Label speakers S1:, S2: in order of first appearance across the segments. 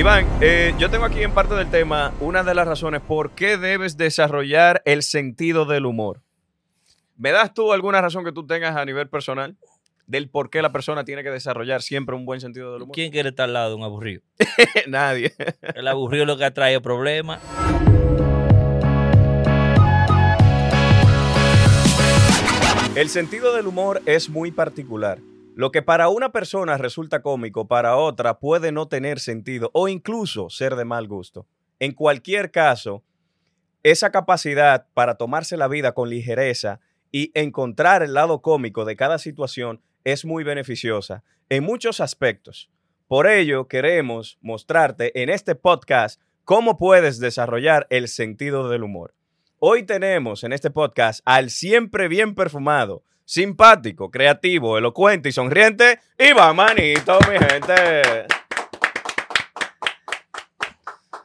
S1: Iván, eh, yo tengo aquí en parte del tema una de las razones por qué debes desarrollar el sentido del humor. ¿Me das tú alguna razón que tú tengas a nivel personal del por qué la persona tiene que desarrollar siempre un buen sentido del humor?
S2: ¿Quién quiere estar al lado de un aburrido?
S1: Nadie.
S2: El aburrido es lo que ha traído problemas.
S1: El sentido del humor es muy particular. Lo que para una persona resulta cómico, para otra puede no tener sentido o incluso ser de mal gusto. En cualquier caso, esa capacidad para tomarse la vida con ligereza y encontrar el lado cómico de cada situación es muy beneficiosa en muchos aspectos. Por ello, queremos mostrarte en este podcast cómo puedes desarrollar el sentido del humor. Hoy tenemos en este podcast al siempre bien perfumado, simpático, creativo, elocuente y sonriente Iván Manito, mi gente.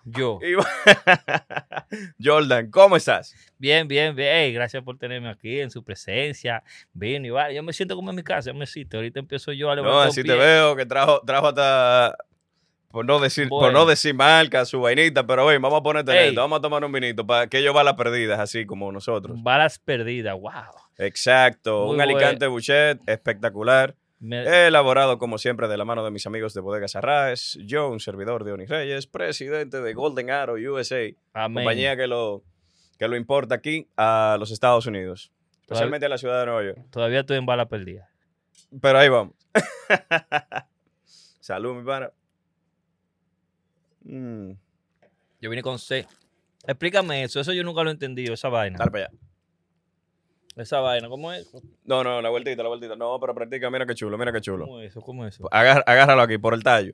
S2: Yo.
S1: Iván- Jordan, ¿cómo estás?
S2: Bien, bien, bien. Gracias por tenerme aquí en su presencia. Vino y va. Yo me siento como en mi casa, yo me siento. Ahorita empiezo yo a
S1: No,
S2: levantar
S1: así
S2: un
S1: te veo que trajo, trajo hasta, por no decir, por no decir marca, su vainita, pero ven, vamos a ponerte esto, vamos a tomar un vinito para que ellos balas perdidas, así como nosotros.
S2: Balas perdidas, wow.
S1: Exacto,
S2: Muy
S1: un Alicante Bouchet espectacular,
S2: Me-
S1: elaborado como siempre de la mano de mis amigos de Bodegas Arraes, yo, un servidor de Oni Reyes, presidente de Golden Arrow USA,
S2: amén.
S1: compañía que lo, que lo importa aquí a los Estados Unidos, especialmente a la ciudad de Nueva York.
S2: Todavía estoy en bala perdida.
S1: Pero ahí vamos. Salud, mi pana. Mm,
S2: Yo vine con C. Explícame eso. Eso yo nunca lo he entendido, esa vaina.
S1: dale para allá.
S2: Esa vaina, ¿cómo es?
S1: No, no, la vueltita, la vueltita. No, pero practica, mira qué chulo, mira qué chulo.
S2: ¿Cómo es eso? ¿Cómo es eso?
S1: Agar- agárralo aquí, por el tallo.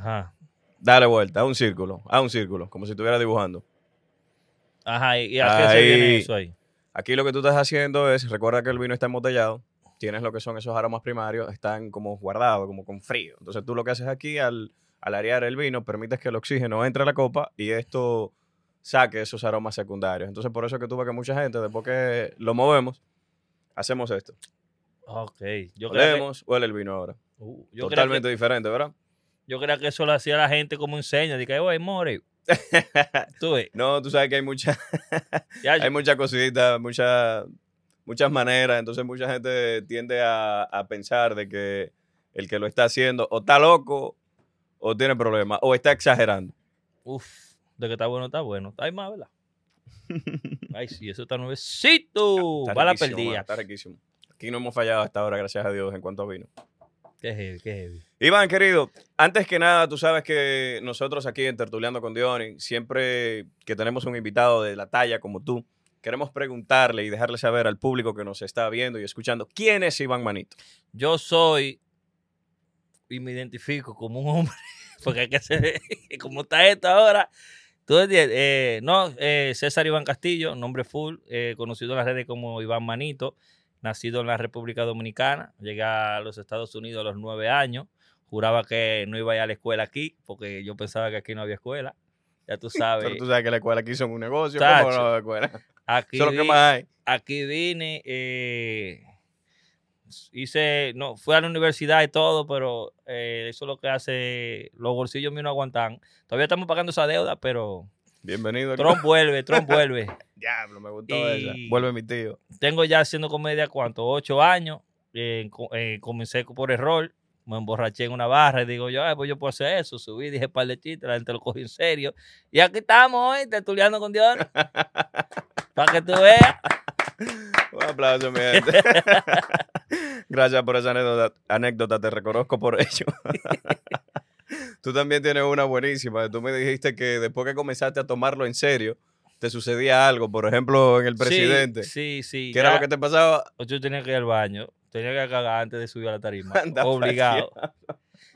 S2: Ajá.
S1: Dale vuelta, a un círculo, a un círculo, como si estuviera dibujando.
S2: Ajá, ¿y a qué se viene eso ahí?
S1: Aquí lo que tú estás haciendo es, recuerda que el vino está embotellado, tienes lo que son esos aromas primarios, están como guardados, como con frío. Entonces tú lo que haces aquí al, al arear el vino, permites que el oxígeno entre a la copa y esto saque esos aromas secundarios. Entonces por eso es que tú ves que mucha gente, después que lo movemos, hacemos esto.
S2: Ok. Yo que,
S1: Olemos, huele el vino ahora.
S2: uh, yo creía que-
S1: Totalmente diferente, ¿verdad?
S2: yo creía que eso lo hacía la gente como enseña. De que, oye, more. Tú ves.
S1: No, tú sabes que hay mucha,
S2: Ya,
S1: hay muchas cositas, muchas, muchas maneras. Entonces mucha gente tiende a, a pensar de que el que lo está haciendo o está loco o tiene problemas o está exagerando.
S2: Uf, de que está bueno, está bueno. Hay más, ¿verdad? Ay, sí, eso está nuevecito.
S1: Está riquísimo, mano,
S2: perdida.
S1: Está riquísimo. Aquí no hemos fallado hasta ahora, gracias a Dios, en cuanto a vino.
S2: Qué heavy, qué heavy.
S1: Iván, querido, antes que nada, tú sabes que nosotros aquí en Tertuleando con Diony, siempre que tenemos un invitado de la talla como tú, queremos preguntarle y dejarle saber al público que nos está viendo y escuchando, ¿quién es Iván Manito?
S2: Yo soy y me identifico como un hombre, porque hay que ser, como está esto ahora. Tú entiendes, eh, no, eh, César Iván Castillo, nombre full, eh, conocido en las redes como Iván Manito, nacido en la República Dominicana, llegué a los Estados Unidos a los nueve años, juraba que no iba a ir a la escuela aquí, porque yo pensaba que aquí no había escuela, ya tú sabes,
S1: Pero tú sabes que la escuela aquí son un negocio. ¿cómo no la escuela?
S2: aquí,
S1: Eso es lo que
S2: vi-
S1: más hay.
S2: aquí vine, eh, hice, no, fui a la universidad y todo, pero eh, eso es lo que hace, los bolsillos míos no aguantan. Todavía estamos pagando esa deuda, pero
S1: Bienvenido.
S2: Trump vuelve, Trump vuelve.
S1: Diablo, me gustó
S2: Y-
S1: esa. Vuelve mi tío.
S2: Tengo ya haciendo comedia, ¿cuánto? Ocho años. Eh, eh, comencé por error, me emborraché en una barra y digo yo, "Ay, pues yo puedo hacer eso. Subí, dije par de chistes, la gente lo cogió en serio. Y aquí estamos hoy, tertuleando con Dios. para que tú veas.
S1: Un aplauso, mi gente. Gracias por esa anécdota, anécdota, te reconozco por ello. Tú también tienes una buenísima. Tú me dijiste que después que comenzaste a tomarlo en serio, te sucedía algo, por ejemplo, en el presidente.
S2: Sí, sí. sí.
S1: ¿Qué era lo que te pasaba?
S2: Yo tenía que ir al baño, tenía que cagar antes de subir a la tarima.
S1: Anda
S2: obligado.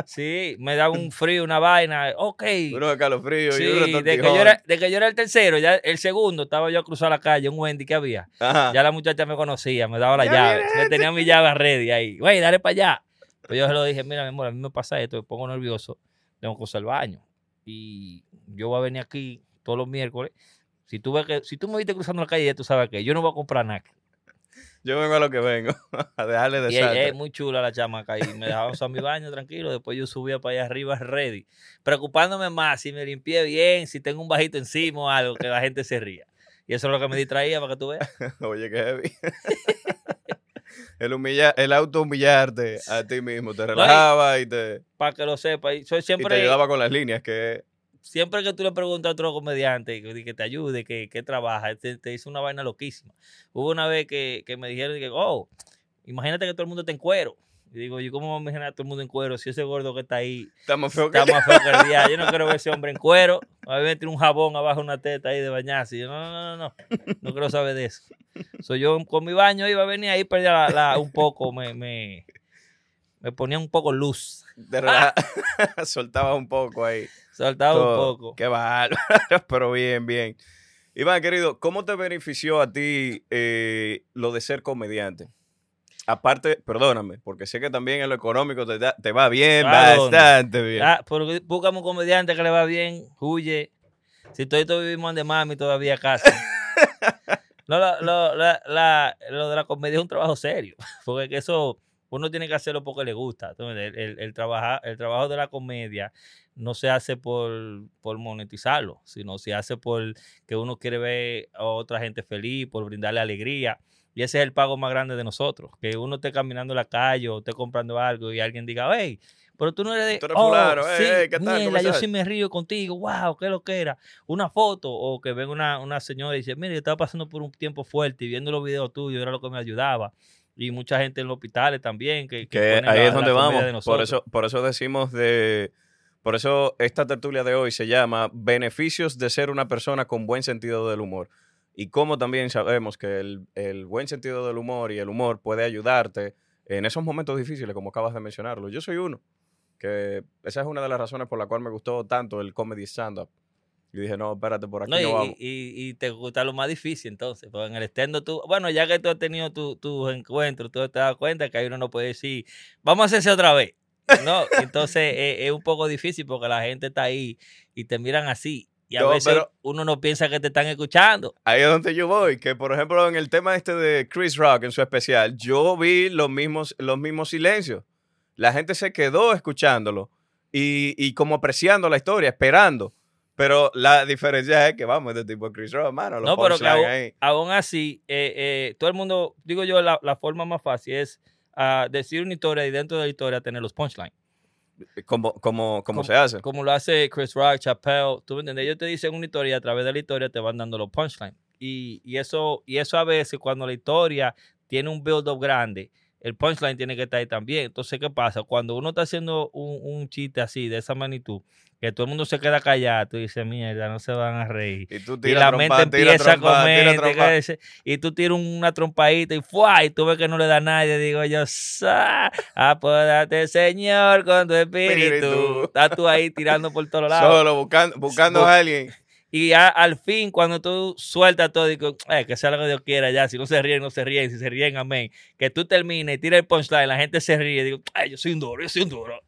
S2: Sí, me daba un frío, una vaina. Ok.
S1: Uno de calofrío
S2: Sí,
S1: y uno de
S2: que, yo era, de que yo era el tercero, ya el segundo estaba yo a cruzar la calle, un Wendy que había.
S1: Ajá.
S2: Ya la muchacha me conocía, me daba la llave. Yo tenía mi llave ready ahí. Güey, dale para allá. Pues yo se lo dije, mira, mi amor, a mí me pasa esto, me pongo nervioso, tengo que usar el baño. Y yo voy a venir aquí todos los miércoles. Si tú, ves que, si tú me viste cruzando la calle, ya tú sabes que yo no voy a comprar nada.
S1: Yo vengo a lo que vengo, a dejarle de
S2: Y ella es muy chula la chamaca y me dejaba usar mi baño tranquilo. Después yo subía para allá arriba ready, preocupándome más si me limpié bien, si tengo un bajito encima o algo, que la gente se ría. Y eso es lo que me distraía para que tú veas.
S1: Oye, qué heavy. el, humilla, el auto humillarte a ti mismo te relajaba y te,
S2: Para que lo sepas. Y soy
S1: y te
S2: siempre,
S1: ayudaba con las líneas que
S2: siempre que tú le preguntas a otro comediante que, que te ayude, que, que trabaja, te, te dice una vaina loquísima. Hubo una vez que, que me dijeron que, oh, imagínate que todo el mundo está en cuero. Y digo, ¿yo cómo me voy a imaginar a todo el mundo en cuero si ese gordo que está ahí
S1: está más feo que
S2: está más feo que el día? Yo no quiero ver ese hombre en cuero. A ver, tiene un jabón abajo de una teta ahí de bañarse. Y yo, no, no, no, no, no quiero saber de eso. Soy yo con mi baño iba a venir ahí, perdía la, la- un poco, me, me, me ponía un poco luz.
S1: te relaja- soltabas un poco ahí.
S2: Soltaba un poco.
S1: Qué bárbaro, pero bien, bien. Iván, querido, ¿cómo te benefició a ti eh, lo de ser comediante? Aparte, perdóname, porque sé que también en lo económico te, da- te va bien, bastante bien.
S2: Ah, pero búscame un comediante que le va bien, huye. Si todos vivimos de mami todavía casi. No, lo, lo- la- la- lo de la comedia es un trabajo serio, porque que eso uno tiene que hacerlo porque le gusta. Entonces, el, el- el trabaja- el trabajo de la comedia no se hace por, por monetizarlo, sino se hace por que uno quiere ver a otra gente feliz, por brindarle alegría. Y ese es el pago más grande de nosotros, que uno esté caminando en la calle o esté comprando algo y alguien diga, hey, pero tú no eres de...
S1: Tú eres
S2: "Oh,
S1: fulano,
S2: sí,
S1: hey, ¿qué tal? ¿Cómo
S2: mierda, yo
S1: estás?"
S2: sí me río contigo, wow, qué lo que era. Una foto o que venga una, una señora y dice, mire, yo estaba pasando por un tiempo fuerte y viendo los videos tuyos era lo que me ayudaba. Y mucha gente en los hospitales también. Que, que
S1: ahí
S2: la-
S1: es donde vamos.
S2: de
S1: Por eso, por eso decimos de. Por eso esta tertulia de hoy se llama Beneficios de ser una persona con buen sentido del humor. Y como también sabemos que el, el buen sentido del humor y el humor puede ayudarte en esos momentos difíciles, como acabas de mencionarlo. Yo soy uno, que esa es una de las razones por la cual me gustó tanto el comedy stand-up. Y dije, no, espérate, por aquí
S2: No,
S1: no,
S2: y,
S1: vamos.
S2: y- y te gusta lo más difícil entonces, porque en el estendo tú, bueno, ya que tú has tenido tu- tus encuentros, tú te das cuenta que ahí uno no puede decir, vamos a hacerse otra vez. No, entonces eh, es un poco difícil porque la gente está ahí y te miran así. Y a
S1: No,
S2: veces uno no piensa que te están escuchando.
S1: Ahí es donde yo voy, que por ejemplo en el tema este de Chris Rock en su especial, yo vi los mismos, los mismos silencios. La gente se quedó escuchándolo y, y como apreciando la historia, esperando. Pero la diferencia es que vamos, este tipo de Chris Rock, mano, los
S2: No, pero que aún, aún así, eh, eh, todo el mundo, digo yo, la, la forma más fácil es ah, decir una historia y dentro de la historia tener los punchlines.
S1: Como, como, como
S2: Como-
S1: se hace.
S2: Como lo hace Chris Rock, Chappelle, tú me entiendes, ellos te dicen una historia y a través de la historia te van dando los punchlines. Y, y, eso, y eso a veces cuando la historia tiene un build-up grande, el punchline tiene que estar ahí también. Entonces, ¿qué pasa? Cuando uno está haciendo un, un chiste así, de esa magnitud, que todo el mundo se queda callado, tú dices, mierda, no se van a reír.
S1: Y tú
S2: Y
S1: tiras
S2: la
S1: trompa,
S2: mente empieza
S1: trompa,
S2: a
S1: tira
S2: comer, y tú tiras una trompadita y ¡fua! y tú ves que no le da a nadie. Digo yo, apódate, Señor, con tu espíritu. Estás tú ahí tirando por todos lados.
S1: Solo buscando, buscando
S2: Bu-
S1: a alguien.
S2: Y ya al fin, cuando tú sueltas todo, digo, "Eh, que sea lo que Dios quiera ya. Si no se ríen, no se ríen. Si se ríen, amén. Que tú termines y tires el punchline, la gente se ríe. Digo, ay, yo soy un duro, yo soy un duro.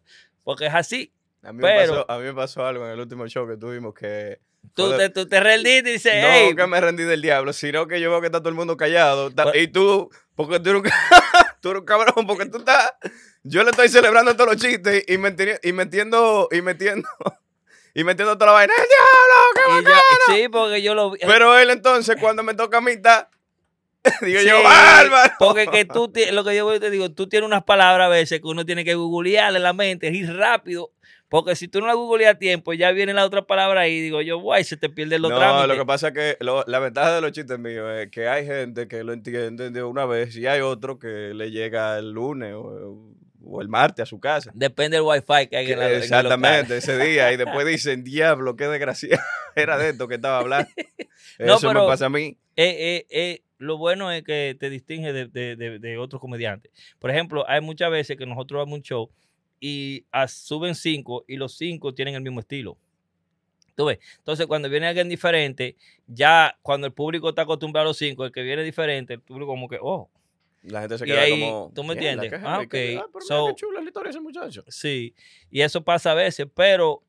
S2: Porque es así.
S1: A mí,
S2: Pero-
S1: me pasó, a mí me pasó algo en el último show que tuvimos que...
S2: Tú,
S1: Joder.
S2: te, tú te rendiste y dices,
S1: No
S2: hey,
S1: que me rendí del diablo, sino que yo veo que está todo el mundo callado.
S2: Pero-
S1: y tú, porque tú eres, un, tú eres un cabrón, porque tú estás. Yo le estoy celebrando todos los chistes y metiendo, y metiendo, y metiendo, y metiendo toda la vaina. ¡El diablo! qué
S2: y
S1: bacán!
S2: ya- sí, porque yo lo vi.
S1: Pero él entonces, cuando me toca a mí, está. Digo yo,
S2: Sí,
S1: bárbaro.
S2: Porque que tú, lo que yo te digo, tú tienes unas palabras a veces que uno tiene que googlearle en la mente, ir rápido. Porque si tú no la googleas a tiempo, ya viene la otra palabra ahí, digo yo, guay, se te pierden los
S1: no,
S2: trámites.
S1: lo que pasa es que lo- la ventaja de los chistes míos es que hay gente que lo entiende de una vez y hay otro que le llega el lunes o, o el martes a su casa.
S2: Depende del wifi que hay en, la, en.
S1: Exactamente, ese día. Y después dicen, diablo, qué desgracia. Era de esto que estaba hablando.
S2: No,
S1: Eso
S2: pero-
S1: me pasa a mí.
S2: Eh, eh, eh, lo bueno es que te distingue de, de, de- de otros comediantes. Por ejemplo, hay muchas veces que nosotros vamos a un show y ah, suben cinco y los cinco tienen el mismo estilo. ¿Tú ves? Entonces, cuando viene alguien diferente, ya cuando el público está acostumbrado a los cinco, el que viene diferente, el público como que, oh,
S1: La gente se queda
S2: ahí,
S1: como.
S2: ¿tú me
S1: "Mierda,
S2: entiendes? Ah, ok.
S1: pero mira qué chula la historia de ese muchacho.
S2: Sí, y eso pasa a veces, pero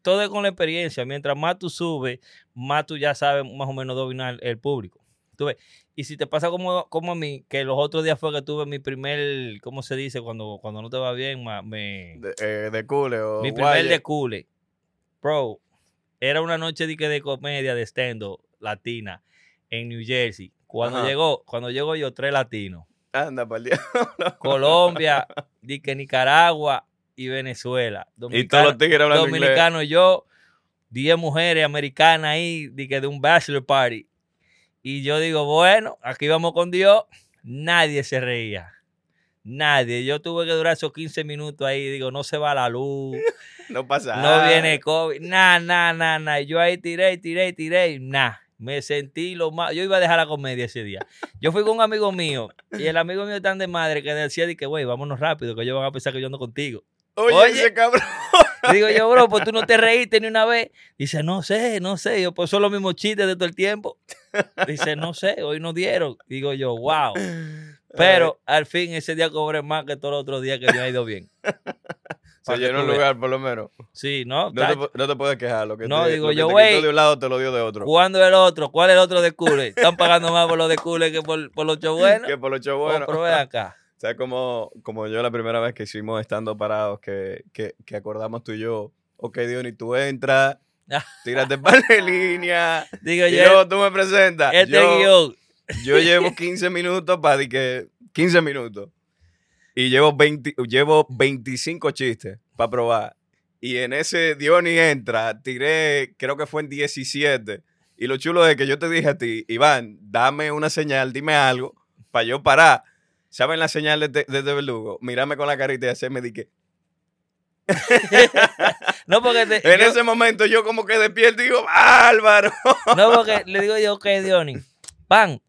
S2: todo es con la experiencia. Mientras más tú subes, más tú ya sabes más o menos dominar el público. Tú ves, Y si te pasa como, como a mí, que los otros días fue que tuve mi primer, ¿cómo se dice? Cuando, cuando no te va bien, ma- me,
S1: De, eh, de cule o
S2: mi primer de cule. Bro, era una noche de, de comedia de stand latina en New Jersey. Cuando
S1: Ajá.
S2: llegó, cuando llegó yo, tres latinos.
S1: Anda, pa'l día.
S2: Colombia, di que Nicaragua y Venezuela.
S1: Y todos los.
S2: Dominicano y yo, 10 mujeres americanas ahí, di que de un bachelor party. Y yo digo, bueno, aquí vamos con Dios. Nadie se reía. Nadie. Yo tuve que durar esos 15 minutos ahí. Digo, no se va la luz.
S1: No pasa
S2: No
S1: nada.
S2: viene COVID. Nah, nah, nah, nah. Yo ahí tiré, tiré, tiré. Nah. Me sentí lo más. Yo iba a dejar la comedia ese día. Yo fui con un amigo mío. Y el amigo mío tan de madre que decía, que, güey, vámonos rápido, que ellos van a pensar que yo ando contigo.
S1: Oye,
S2: Oye.
S1: ese cabrón.
S2: Digo yo, bro, pues tú no te reíste ni una vez. Dice, no sé, no sé. Yo, pues son los mismos chistes de todo el tiempo. Dice, no sé, hoy no dieron. Digo yo, wow. Pero al fin ese día cobré más que todos los otros días que me ha ido bien.
S1: Se llenó
S2: veas.
S1: lugar, por lo menos.
S2: Sí, ¿no?
S1: No te, no puedes quejar. Lo que
S2: No,
S1: te,
S2: digo
S1: lo que
S2: yo, güey.
S1: de un lado te lo dio de otro.
S2: ¿Cuándo el otro? ¿Cuál es el otro de Cule? Están pagando más por los de Cule que por, por los shows buenos.
S1: Que por lo hecho
S2: Oh, pero acá.
S1: O sea, como, como yo la primera vez que hicimos estando parados, que, que, que acordamos tú y yo, ok, Diony, tú entras, tírate para la línea,
S2: Digo
S1: y
S2: yo,
S1: luego tú me presentas.
S2: este
S1: yo,
S2: guion.
S1: yo llevo 15 minutos para que 15 minutos. Y llevo, 20, llevo 25 chistes para probar. Y en ese Diony entra, tiré, creo que fue en 17. Y lo chulo es que yo te dije a ti, Iván, dame una señal, dime algo, para yo parar. ¿Saben la señal de, de, de verdugo? Mírame con la carita y hacerme di que.
S2: No, porque te-
S1: En
S2: yo-
S1: ese momento yo como que despierto y digo, ¡Bárbaro!
S2: No, porque le digo yo, ok, Diony, pan,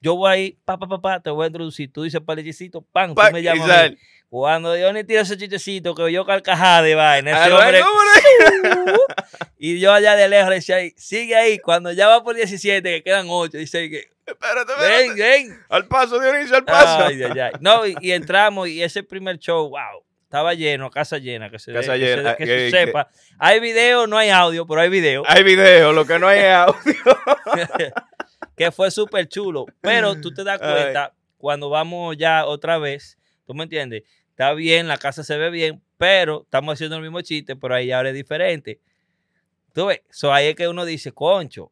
S2: yo voy ahí, pa, pa, pa, pa, te voy a introducir. Tú dices palichicito, pan,
S1: Pa-
S2: tú me llamas. Cuando Diony tira ese chistecito que yo carcajada de vaina, ese hombre-
S1: ¿cómo
S2: y yo allá de lejos le decía, sigue ahí, cuando ya va por 17, que quedan 8, dice que,
S1: le- Espérate,
S2: ven,
S1: espérate.
S2: ven.
S1: Al paso, Dionisio, al paso.
S2: Ay, ay, ay. No, y, y entramos y ese primer show, wow, estaba lleno, casa llena, que se,
S1: Casa
S2: que se-
S1: llena,
S2: que
S1: eh,
S2: se
S1: que-
S2: sepa. Hay video, no hay audio, pero hay video.
S1: Hay video, lo que no hay es audio.
S2: que fue súper chulo. Pero tú te das
S1: Ay.
S2: cuenta cuando vamos ya otra vez, ¿tú me entiendes? Está bien, la casa se ve bien, pero estamos haciendo el mismo chiste, pero ahí ahora es diferente. Tú ves, so ahí es que uno dice, concho,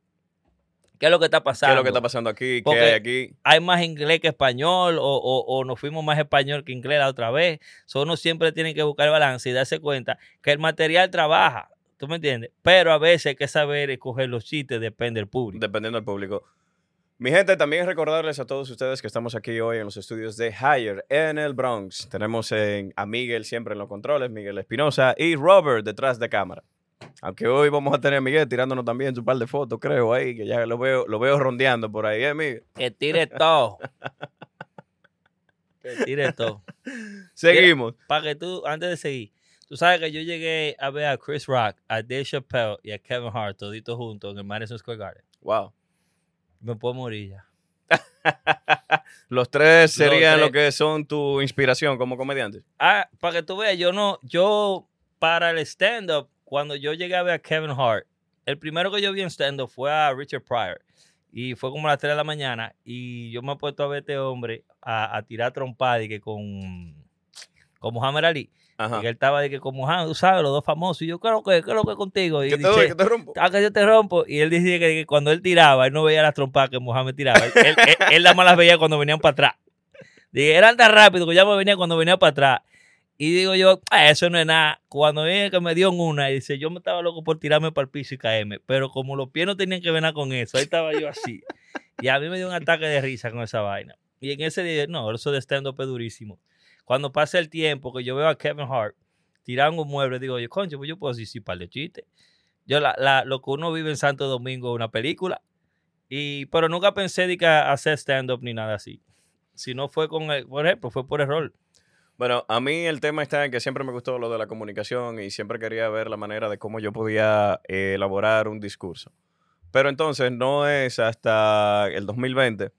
S2: ¿qué es lo que está
S1: ¿Qué
S2: pasando?
S1: es lo que está pasando aquí? ¿Qué hay aquí?
S2: Hay más inglés que español, o, o- o nos fuimos más español que inglés la otra vez. So uno siempre tiene que buscar el balance y darse cuenta que el material trabaja, ¿tú me entiendes? Pero a veces hay que saber escoger los chistes, depende del público.
S1: Dependiendo del público. Mi gente, también recordarles a todos ustedes que estamos aquí hoy en los estudios de Higher en el Bronx. Tenemos en- a Miguel siempre en los controles, Miguel Espinosa y Robert detrás de cámara. Aunque hoy vamos a tener a Miguel tirándonos también su par de fotos, creo, ahí, que ya lo veo, lo veo rondeando por ahí, ¿eh, Miguel?
S2: Que tire todo. que tire todo.
S1: Seguimos.
S2: Para que tú, antes de seguir, tú sabes que yo llegué a ver a Chris Rock, a Dave Chappelle y a Kevin Hart toditos juntos en el Madison Square Garden.
S1: Wow.
S2: Me puedo morir ya.
S1: Los tres serían
S2: tres.
S1: lo que son tu inspiración como comediante.
S2: Ah, para que tú veas, yo no, yo para el stand-up, cuando yo llegué a ver a Kevin Hart, el primero que yo vi en stand-up fue a Richard Pryor. Y fue como a las 3 de la mañana. Y yo me he puesto a ver a este hombre a, a tirar trompada y que con, con Muhammad Ali.
S1: Ajá.
S2: Y que él estaba de que con Muhammad, tú sabes, los dos famosos. Y yo, ¿qué es lo que, lo que contigo? Y
S1: ¿Qué te
S2: dice?
S1: ¿Qué te rompo?
S2: ah, que yo te rompo. Y él decía que, que cuando él tiraba, él no veía las trompadas que Mohamed tiraba. Él, él, él- las veía cuando venían para atrás. Dije, eran tan rápido que ya me venía cuando venía para atrás. Y digo yo, "Ah, eso no es nada. Cuando viene que me dio una, y dice, yo me estaba loco por tirarme para el piso y caerme. Pero como los pies no tenían que ver nada con eso, ahí estaba yo así. Y a mí me dio un ataque de risa con esa vaina. Y en ese día, no, eso de stand-up es durísimo. Cuando pasa el tiempo que yo veo a Kevin Hart tirando un mueble, digo yo, concho, pues yo puedo decir sí, par de chistes. Yo, la, la- lo que uno vive en Santo Domingo es una película. Y, pero nunca pensé de que hacer stand-up ni nada así. Si no fue con, el, por ejemplo, fue por error.
S1: Bueno, a mí el tema está en que siempre me gustó lo de la comunicación y siempre quería ver la manera de cómo yo podía eh, elaborar un discurso. Pero entonces no es hasta el 2020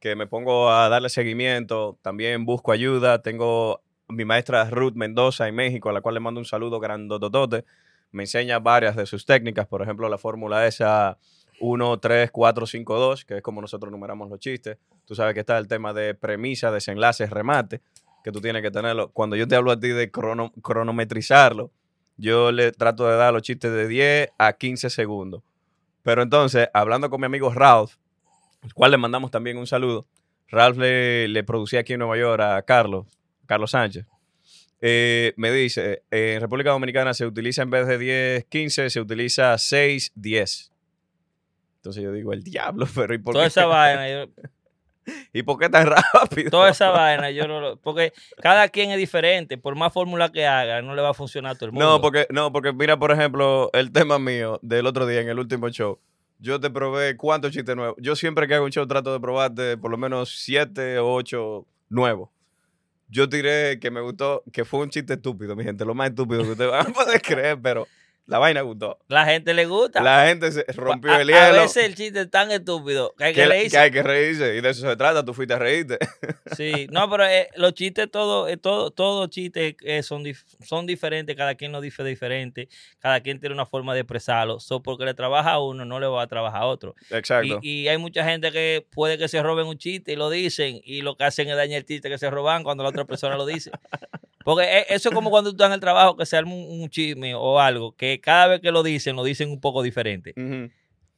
S1: que me pongo a darle seguimiento, también busco ayuda, tengo mi maestra Ruth Mendoza en México, a la cual le mando un saludo grandototote, me enseña varias de sus técnicas, por ejemplo la fórmula esa 1, 3, 4, 5, 2, que es como nosotros numeramos los chistes. Tú sabes que está el tema de premisa, desenlace, remate, que tú tienes que tenerlo. Cuando yo te hablo a ti de crono- cronometrizarlo, yo le trato de dar los chistes de 10 a 15 segundos. Pero entonces, hablando con mi amigo Ralph, al cual le mandamos también un saludo, Ralph le, le producía aquí en Nueva York a Carlos, Carlos Sánchez. Eh, me dice, eh, en República Dominicana se utiliza en vez de 10, 15, se utiliza 6, 10. Entonces yo digo, el diablo, pero ¿y por,
S2: Toda
S1: qué,
S2: esa vaina, yo-
S1: ¿y por qué tan rápido?
S2: toda esa vaina, yo no lo. Porque cada quien es diferente. Por más fórmula que haga, no le va a funcionar a todo el mundo.
S1: No, porque, no, porque mira, por ejemplo, el tema mío del otro día en el último show. Yo te probé cuántos chistes nuevos. Yo siempre que hago un show trato de probarte por lo menos siete o ocho nuevos. Yo tiré que me gustó, que fue un chiste estúpido, mi gente, lo más estúpido que ustedes van a poder creer, pero la vaina gustó.
S2: La gente le gusta.
S1: La gente se rompió
S2: a,
S1: el
S2: a
S1: hielo.
S2: veces el chiste es tan estúpido que hay que,
S1: que,
S2: reírse.
S1: que hay que reírse y de eso se trata, tú fuiste a reírte.
S2: Sí, no, pero eh, los chistes, todo, eh, todo, todos chistes eh, son, dif- son diferentes, cada quien lo dice diferente, cada quien tiene una forma de expresarlo. So, porque le trabaja a uno, no le va a trabajar a otro.
S1: Exacto.
S2: Y, y hay mucha gente que puede que se roben un chiste y lo dicen, y lo que hacen es dañar el chiste que se roban cuando la otra persona lo dice. Porque eh, eso es como cuando tú estás en el trabajo que se arma un, un chisme o algo, que cada vez que lo dicen, lo dicen un poco diferente.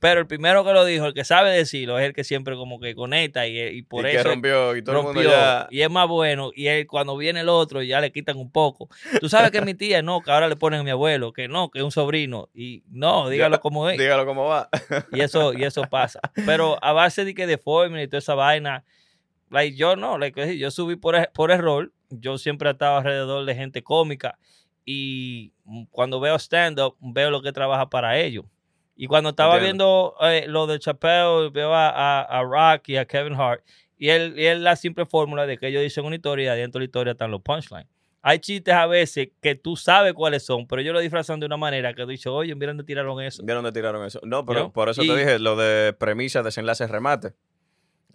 S2: Pero el primero que lo dijo, el que sabe decirlo, es el que siempre como que conecta y, y por
S1: y
S2: eso
S1: que rompió y todo el
S2: rompió
S1: mundo ya...
S2: y es más bueno y él, cuando viene el otro ya le quitan un poco. Tú sabes que mi tía no, que ahora le ponen a mi abuelo, que no, que es un sobrino y no, dígalo
S1: Ya,
S2: como es.
S1: Dígalo cómo va.
S2: Y eso y eso pasa. Pero a base de que de fórmula y toda esa vaina, like, yo no, like, yo subí por, por error, yo siempre he estado alrededor de gente cómica y cuando veo stand up veo lo que trabaja para ellos. Y cuando estaba viendo eh, lo de Chappelle, veo a, a, a Rock y a Kevin Hart, y él, y él la simple fórmula de que ellos dicen una historia y adentro de la historia están los punchlines. Hay chistes a veces que tú sabes cuáles son, pero ellos lo disfrazan de una manera que tú dices, oye, mira dónde tiraron eso.
S1: ¿Vieron dónde tiraron eso? No, pero por eso
S2: Y-
S1: te dije lo de premisa, desenlace, remate.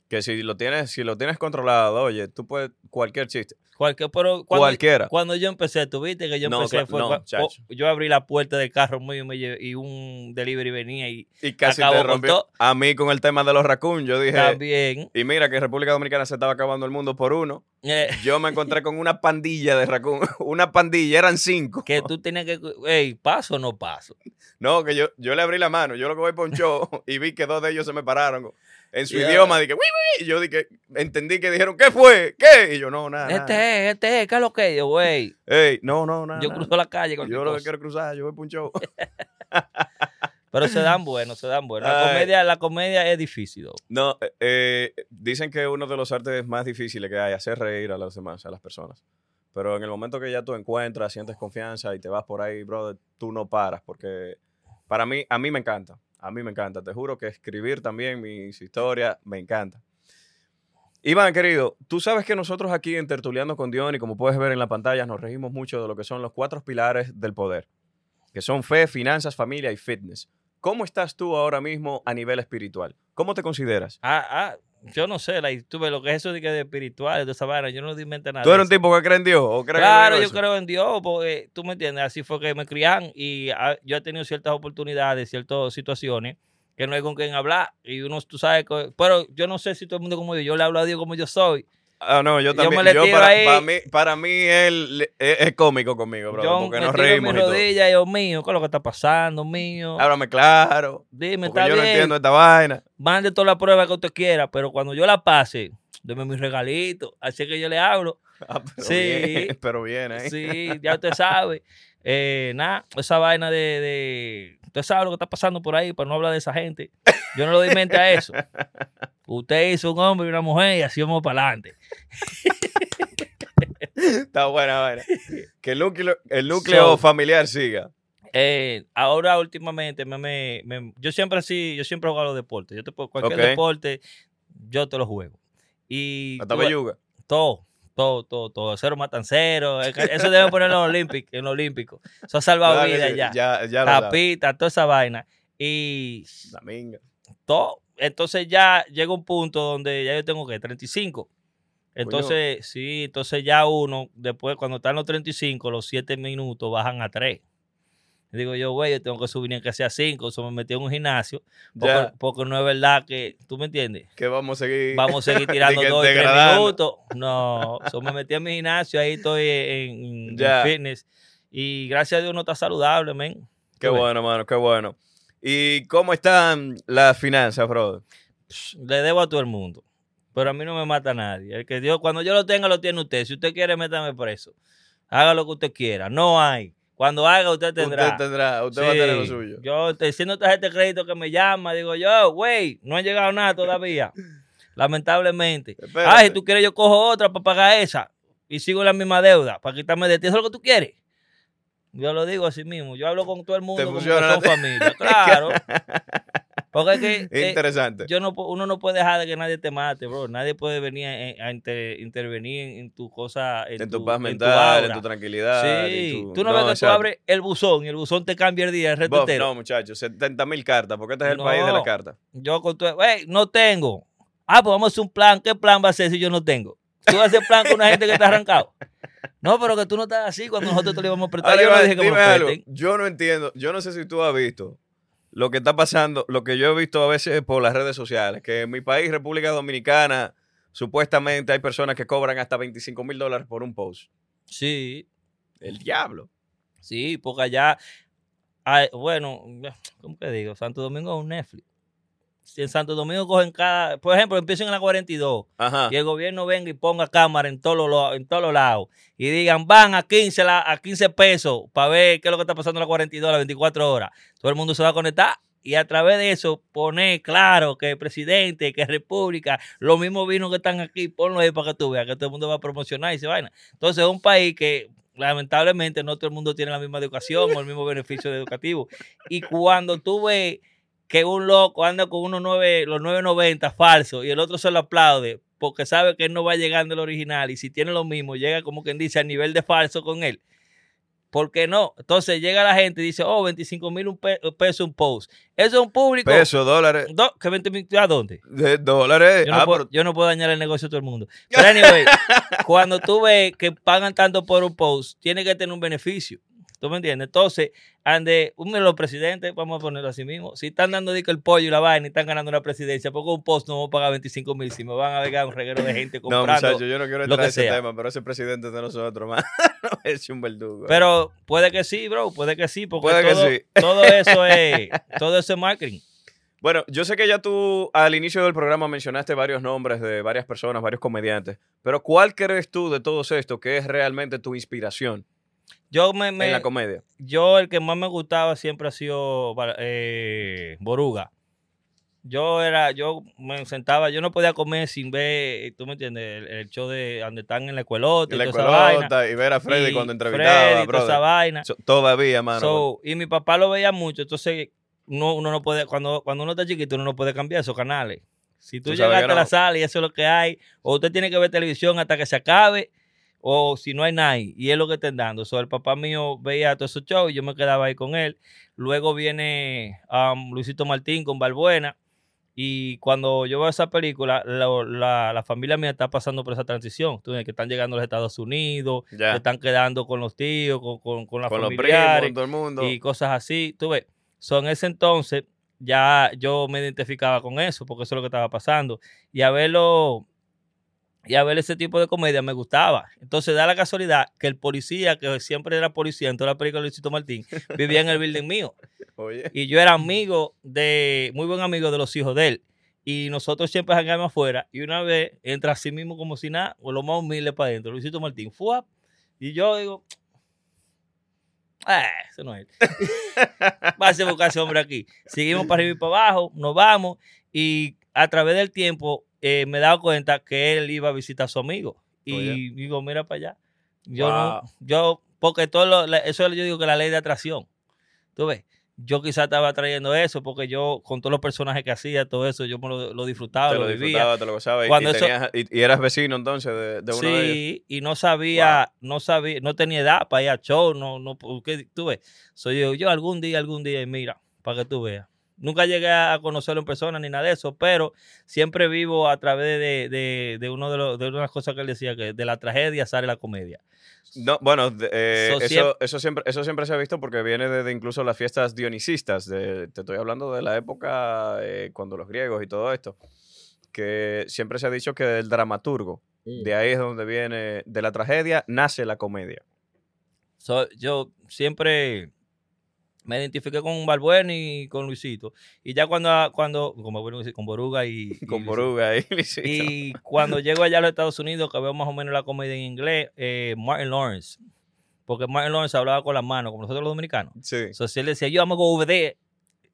S1: Que si lo tienes, si lo tienes controlado, oye, tú puedes cualquier chiste.
S2: Cualquier, pero cuando,
S1: Cualquiera.
S2: Cuando yo empecé, tú viste que yo
S1: No,
S2: empecé,
S1: cla-
S2: fue
S1: no,
S2: oh, yo abrí la puerta del carro mío y, un delivery venía y
S1: Y casi
S2: Acabó
S1: te rompió. A mí con el tema de los raccoons, yo dije,
S2: también.
S1: y mira que en República Dominicana se estaba acabando el mundo por uno.
S2: eh,
S1: Yo me encontré con una pandilla de raccoon. Una pandilla, eran cinco.
S2: que tú tenías que, hey, paso o no paso.
S1: No, que yo, yo le abrí la mano. Yo lo que voy show y vi que dos de ellos se me pararon. En su
S2: Ya.
S1: idioma dije, y yo dije, entendí que dijeron, ¿qué fue? ¿Qué? Y yo, no, nada. nada.
S2: Este es, este es, ¿qué es lo que es? Yo, güey,
S1: Ey, no, no, nada.
S2: yo
S1: nada.
S2: cruzo la calle con
S1: Yo lo que quiero cruzar, yo voy por un show.
S2: Pero se dan buenos, se dan buenos. La
S1: Ay.
S2: comedia, la comedia es difícil. though.
S1: No, eh, eh, dicen que uno de los artes más difíciles que hay es hacer reír a los demás, a las personas. Pero en el momento que ya tú encuentras, sientes confianza y te vas por ahí, brother, tú no paras. Porque para mí, a mí me encanta. A mí me encanta. Te juro que escribir también mis historias me encanta. Iván, querido, tú sabes que nosotros aquí en Tertuliano con Dion y como puedes ver en la pantalla, nos regimos mucho de lo que son los cuatro pilares del poder, que son fe, finanzas, familia y fitness. ¿Cómo estás tú ahora mismo a nivel espiritual? ¿Cómo te consideras?
S2: Ah, ah, yo no sé, like, tú ves lo que es eso de, que de espiritual, de esa vaina, yo no invento nada.
S1: ¿Tú eres un tipo que cree en Dios? ¿O crees
S2: Claro,
S1: en
S2: yo creo en Dios, porque tú me entiendes, así fue que me crian y ah, yo he tenido ciertas oportunidades, ciertas situaciones que no hay con quien hablar y uno, tú sabes, pero yo no sé si todo el mundo como yo, yo le hablo a Dios como yo soy.
S1: Ah, no, yo
S2: Yo
S1: también.
S2: me le
S1: yo
S2: tiro
S1: para,
S2: ahí.
S1: para mí, para mí él es, es cómico conmigo, bro,
S2: yo
S1: porque
S2: me
S1: nos
S2: tiro
S1: reímos
S2: mis
S1: y todo.
S2: yo mío, ¿qué es lo que está pasando, mío?
S1: Háblame claro,
S2: Dime, está
S1: yo no entiendo esta vaina.
S2: mande toda la prueba que usted quiera, pero cuando yo la pase, deme mi regalito, así que yo le hablo.
S1: Ah, pero
S2: Sí.
S1: bien, pero bien, ¿eh?
S2: Sí, ya usted sabe. Eh, nada, esa vaina de, de. Usted sabe lo que está pasando por ahí, para no hablar de esa gente. Yo no lo di mente a eso. Usted hizo un hombre y una mujer y así vamos para adelante.
S1: Está buena vaina. Que el núcleo, el núcleo
S2: So-
S1: familiar siga.
S2: Eh, ahora últimamente me, me- me- yo siempre así, yo siempre juego a los deportes. Yo te puedo, cualquier deporte, yo te lo juego. Y
S1: Hasta Belluga.
S2: todo, todo, todo, todo. Cero matan cero. Eso deben poner en los olímpicos, en los olímpicos. Eso ha salvado
S1: Claro
S2: vidas ya.
S1: Ya, ya.
S2: Tapita, toda esa vaina. Y
S1: La minga.
S2: todo. Entonces ya llega un punto donde ya yo tengo que 35. Entonces, sí, entonces ya uno, después cuando están los 35, los 7 minutos bajan a 3. Digo yo, güey, yo tengo que subir ni que sea cinco. Eso me metí en un gimnasio. Porque, no es verdad que, ¿tú me entiendes?
S1: Que vamos a seguir.
S2: Vamos a seguir tirando dos y tres minutos. No, eso me metí en mi gimnasio, ahí estoy en, fitness. Y gracias a Dios no está saludable, men.
S1: Qué
S2: Tú ves.
S1: bueno, mano, qué bueno. ¿Y cómo están las finanzas, bro?
S2: Psh, Le debo a todo el mundo. Pero a mí no me mata nadie. El que Dios, cuando yo lo tenga, lo tiene usted. Si usted quiere, métame preso. Haga lo que usted quiera. No hay. Cuando haga, usted tendrá.
S1: Usted tendrá, usted va a tener lo suyo.
S2: Yo estoy diciendo tarjeta de crédito que me llama, digo yo, güey, no ha llegado nada todavía. Lamentablemente.
S1: Espérate.
S2: Ah, si tú quieres, yo cojo otra para pagar esa y sigo la misma deuda para quitarme de ti. ¿Eso es lo que tú quieres? Yo lo digo así mismo. Yo hablo con todo el mundo como que son familia. Claro. Porque es que eh,
S1: Interesante.
S2: yo no, pu- uno no puede dejar de que nadie te mate, bro. Nadie puede venir a, a inter- intervenir en, en tu cosa. En,
S1: en tu paz mental, en tu tranquilidad.
S2: Sí,
S1: tu-
S2: tú no, ves que tú abres el buzón y el buzón te cambia el día, el resto
S1: Bof,
S2: entero.
S1: no, muchachos, 70 mil cartas, porque este es el
S2: No.
S1: país de las cartas.
S2: Yo con tu, "Ey, no tengo. Ah, pues vamos a hacer un plan. ¿Qué plan va a ser si yo no tengo? Tú vas a hacer plan con una gente que está arrancado. No, pero que tú no estás así cuando nosotros te lo íbamos a prestar.
S1: Ahora,
S2: yo no dije que me lo
S1: algo. Yo no entiendo, yo no sé si tú has visto lo que está pasando, lo que yo he visto a veces por las redes sociales, que en mi país, República Dominicana, supuestamente hay personas que cobran hasta 25 mil dólares por un post.
S2: Sí,
S1: El diablo.
S2: sí, porque allá, hay- bueno, ¿cómo que digo? Santo Domingo es un Netflix. Si en Santo Domingo cogen cada, por ejemplo, empiezan en la 42
S1: Ajá.
S2: y el gobierno venga y ponga cámara en todos los, en todos los lados y digan, van a 15, la- a 15 pesos para ver qué es lo que está pasando en la 42 a las 24 horas. Todo el mundo se va a conectar y a través de eso poner claro que el presidente, que República, los mismos vinos que están aquí, ponlo ahí para que tú veas que todo el mundo va a promocionar y se vaina. Entonces es un país que lamentablemente no todo el mundo tiene la misma educación o el mismo beneficio educativo. Y cuando tú ves que un loco anda con unos nueve, los 990 falsos y el otro se lo aplaude porque sabe que él no va llegando el original y si tiene lo mismo, llega como quien dice al nivel de falso con él. ¿Por qué no? Entonces llega la gente y dice, oh, 25 mil un pe- peso un post. Eso es un público.
S1: Pesos, dólares,
S2: Do- ¿Qué 20 mil? ¿A dónde?
S1: de dólares.
S2: Yo no,
S1: ah,
S2: puedo,
S1: pero-
S2: yo no puedo dañar el negocio de todo el mundo. Pero anyway, cuando tú ves que pagan tanto por un post, tiene que tener un beneficio. ¿Tú me entiendes? Entonces, ande, uno de los presidentes, vamos a ponerlo así mismo, si están dando dique el pollo y la vaina y están ganando una presidencia, porque un post no va a pagar 25 mil, si me van a ver un reguero de gente
S1: no,
S2: comprando.
S1: muchachos, yo no quiero entrar en ese
S2: sea.
S1: tema, pero ese presidente de nosotros, man, es un verdugo.
S2: Pero puede que sí, bro, puede que sí, porque
S1: Puede que
S2: todo,
S1: sí.
S2: todo eso es, todo eso es marketing.
S1: Bueno, yo sé que ya tú al inicio del programa mencionaste varios nombres de varias personas, varios comediantes, pero ¿cuál crees tú de todos estos que es realmente tu inspiración
S2: Yo me, me-
S1: en la comedia?
S2: yo el que más me gustaba siempre ha sido eh, Boruga. Yo era, yo me sentaba, yo no podía comer sin ver, tú me entiendes, el, el show de donde están en la escuelota y
S1: la
S2: toda esa vaina.
S1: y ver a Freddy
S2: Y
S1: cuando
S2: Freddy
S1: entrevistaba,
S2: y toda esa vaina.
S1: So- Todavía, mano.
S2: So, y mi papá lo veía mucho, entonces uno, uno no puede, cuando, cuando uno está chiquito, uno no puede cambiar esos canales. Si tú,
S1: Tú
S2: llegaste a la sala y eso es lo que hay, o usted tiene que ver televisión hasta que se acabe, o si no hay nadie, y es lo que estén dando. So, el papá mío veía todos esos shows y yo me quedaba ahí con él. Luego viene um, Luisito Martín con Balbuena. Y cuando yo veo esa película, la, la- la familia mía está pasando por esa transición. Tú ves que están llegando a los Estados Unidos,
S1: Ya.
S2: se están quedando con los tíos, con, con, con las
S1: con los primos,
S2: familiares
S1: con todo el mundo.
S2: y cosas así. Tú ves, son ese entonces ya yo me identificaba con eso, porque eso es lo que estaba pasando. Y a verlo, y a ver ese tipo de comedia me gustaba. Entonces da la casualidad que el policía, que siempre era policía en toda la película de Luisito Martín, vivía en el building mío.
S1: Oye,
S2: Y yo era amigo de, muy buen amigo de los hijos de él. Y nosotros siempre jangábamos afuera. Y una vez entra así mismo como si nada, o lo más humilde para adentro, Luisito Martín. ¡Fua! Y yo digo, ah, ese no es él. Va a buscar ese hombre aquí. Seguimos para arriba y para abajo, nos vamos. Y a través del tiempo eh, me he dado cuenta que él iba a visitar a su amigo. Y
S1: Oye.
S2: digo, mira para allá. Yo
S1: Wow.
S2: no, yo, porque todo lo- eso yo digo que la ley de atracción. Tú ves, yo quizás estaba trayendo eso porque yo, con todos los personajes que hacía, todo eso, yo me lo, lo disfrutaba,
S1: te
S2: lo,
S1: lo
S2: vivía.
S1: disfrutaba, te lo gozaba. y-
S2: Cuando
S1: y,
S2: eso-
S1: tenías- y- y eras vecino entonces de, de uno de ellos.
S2: Sí, y no sabía, no sabía, no tenía edad para ir a show, no, no, porque tú ves, soy yo, yo algún día, algún día, mira, para que tú veas. Nunca llegué a conocerlo en persona ni nada de eso, pero siempre vivo a través de, de, de uno de, los, de unas cosas que él decía, que de la tragedia sale la comedia.
S1: No, bueno, de- eh,
S2: So,
S1: eso,
S2: siempre-
S1: eso, siempre, eso siempre se ha visto porque viene desde incluso las fiestas dionisistas. de- te estoy hablando de la época eh, cuando los griegos y todo esto. Que siempre se ha dicho que el dramaturgo, de ahí es donde viene, de la tragedia nace la comedia.
S2: So, yo siempre me identifiqué con Balbuena y con Luisito. Y ya cuando, cuando con, con Boruga y,
S1: Con. Boruga y Luisito.
S2: Y cuando llego allá a los Estados Unidos, que veo más o menos la comedia en inglés, eh, Martin Lawrence. Porque Martin Lawrence hablaba con las manos, como nosotros los dominicanos.
S1: Sí.
S2: So, si él decía, yo vamos a go over there,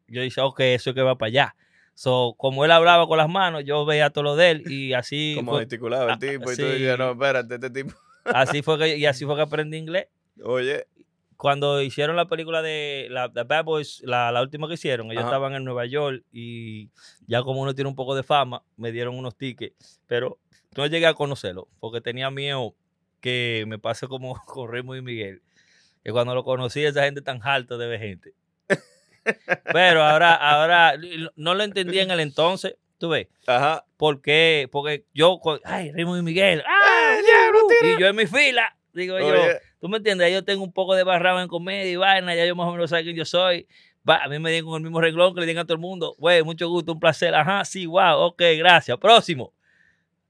S2: yo decía, ok, eso es que va para allá. So, como él hablaba con las manos, yo veía todo lo de él y así
S1: Como
S2: fue,
S1: gesticulaba el
S2: ah,
S1: tipo y
S2: sí.
S1: tú decías, no, espérate, este tipo.
S2: así fue que, y así fue que aprendí inglés.
S1: Oye,
S2: Cuando hicieron la película de la, Bad Boys, la, la última que hicieron, ellos
S1: Ajá.
S2: estaban en Nueva York y ya como uno tiene un poco de fama, me dieron unos tickets, pero no llegué a conocerlo porque tenía miedo que me pase como con Raymond y Miguel, que cuando lo conocí esa gente tan alta de gente. Pero ahora, ahora no lo entendí en el entonces, tú ves.
S1: ajá.
S2: ¿Por qué? Porque yo, ay, Raymond y Miguel. ¡Ah,
S1: diablo, tira!
S2: y yo en mi fila, digo yo, ¿Tú me entiendes? Ya Yo tengo un poco de barrado en comedia y vaina, ya yo más o menos sé quién yo soy. Va, a mí me digan con el mismo renglón que le digan a todo el mundo, güey, mucho gusto, un placer. Ajá, sí, wow, ok, gracias. Próximo.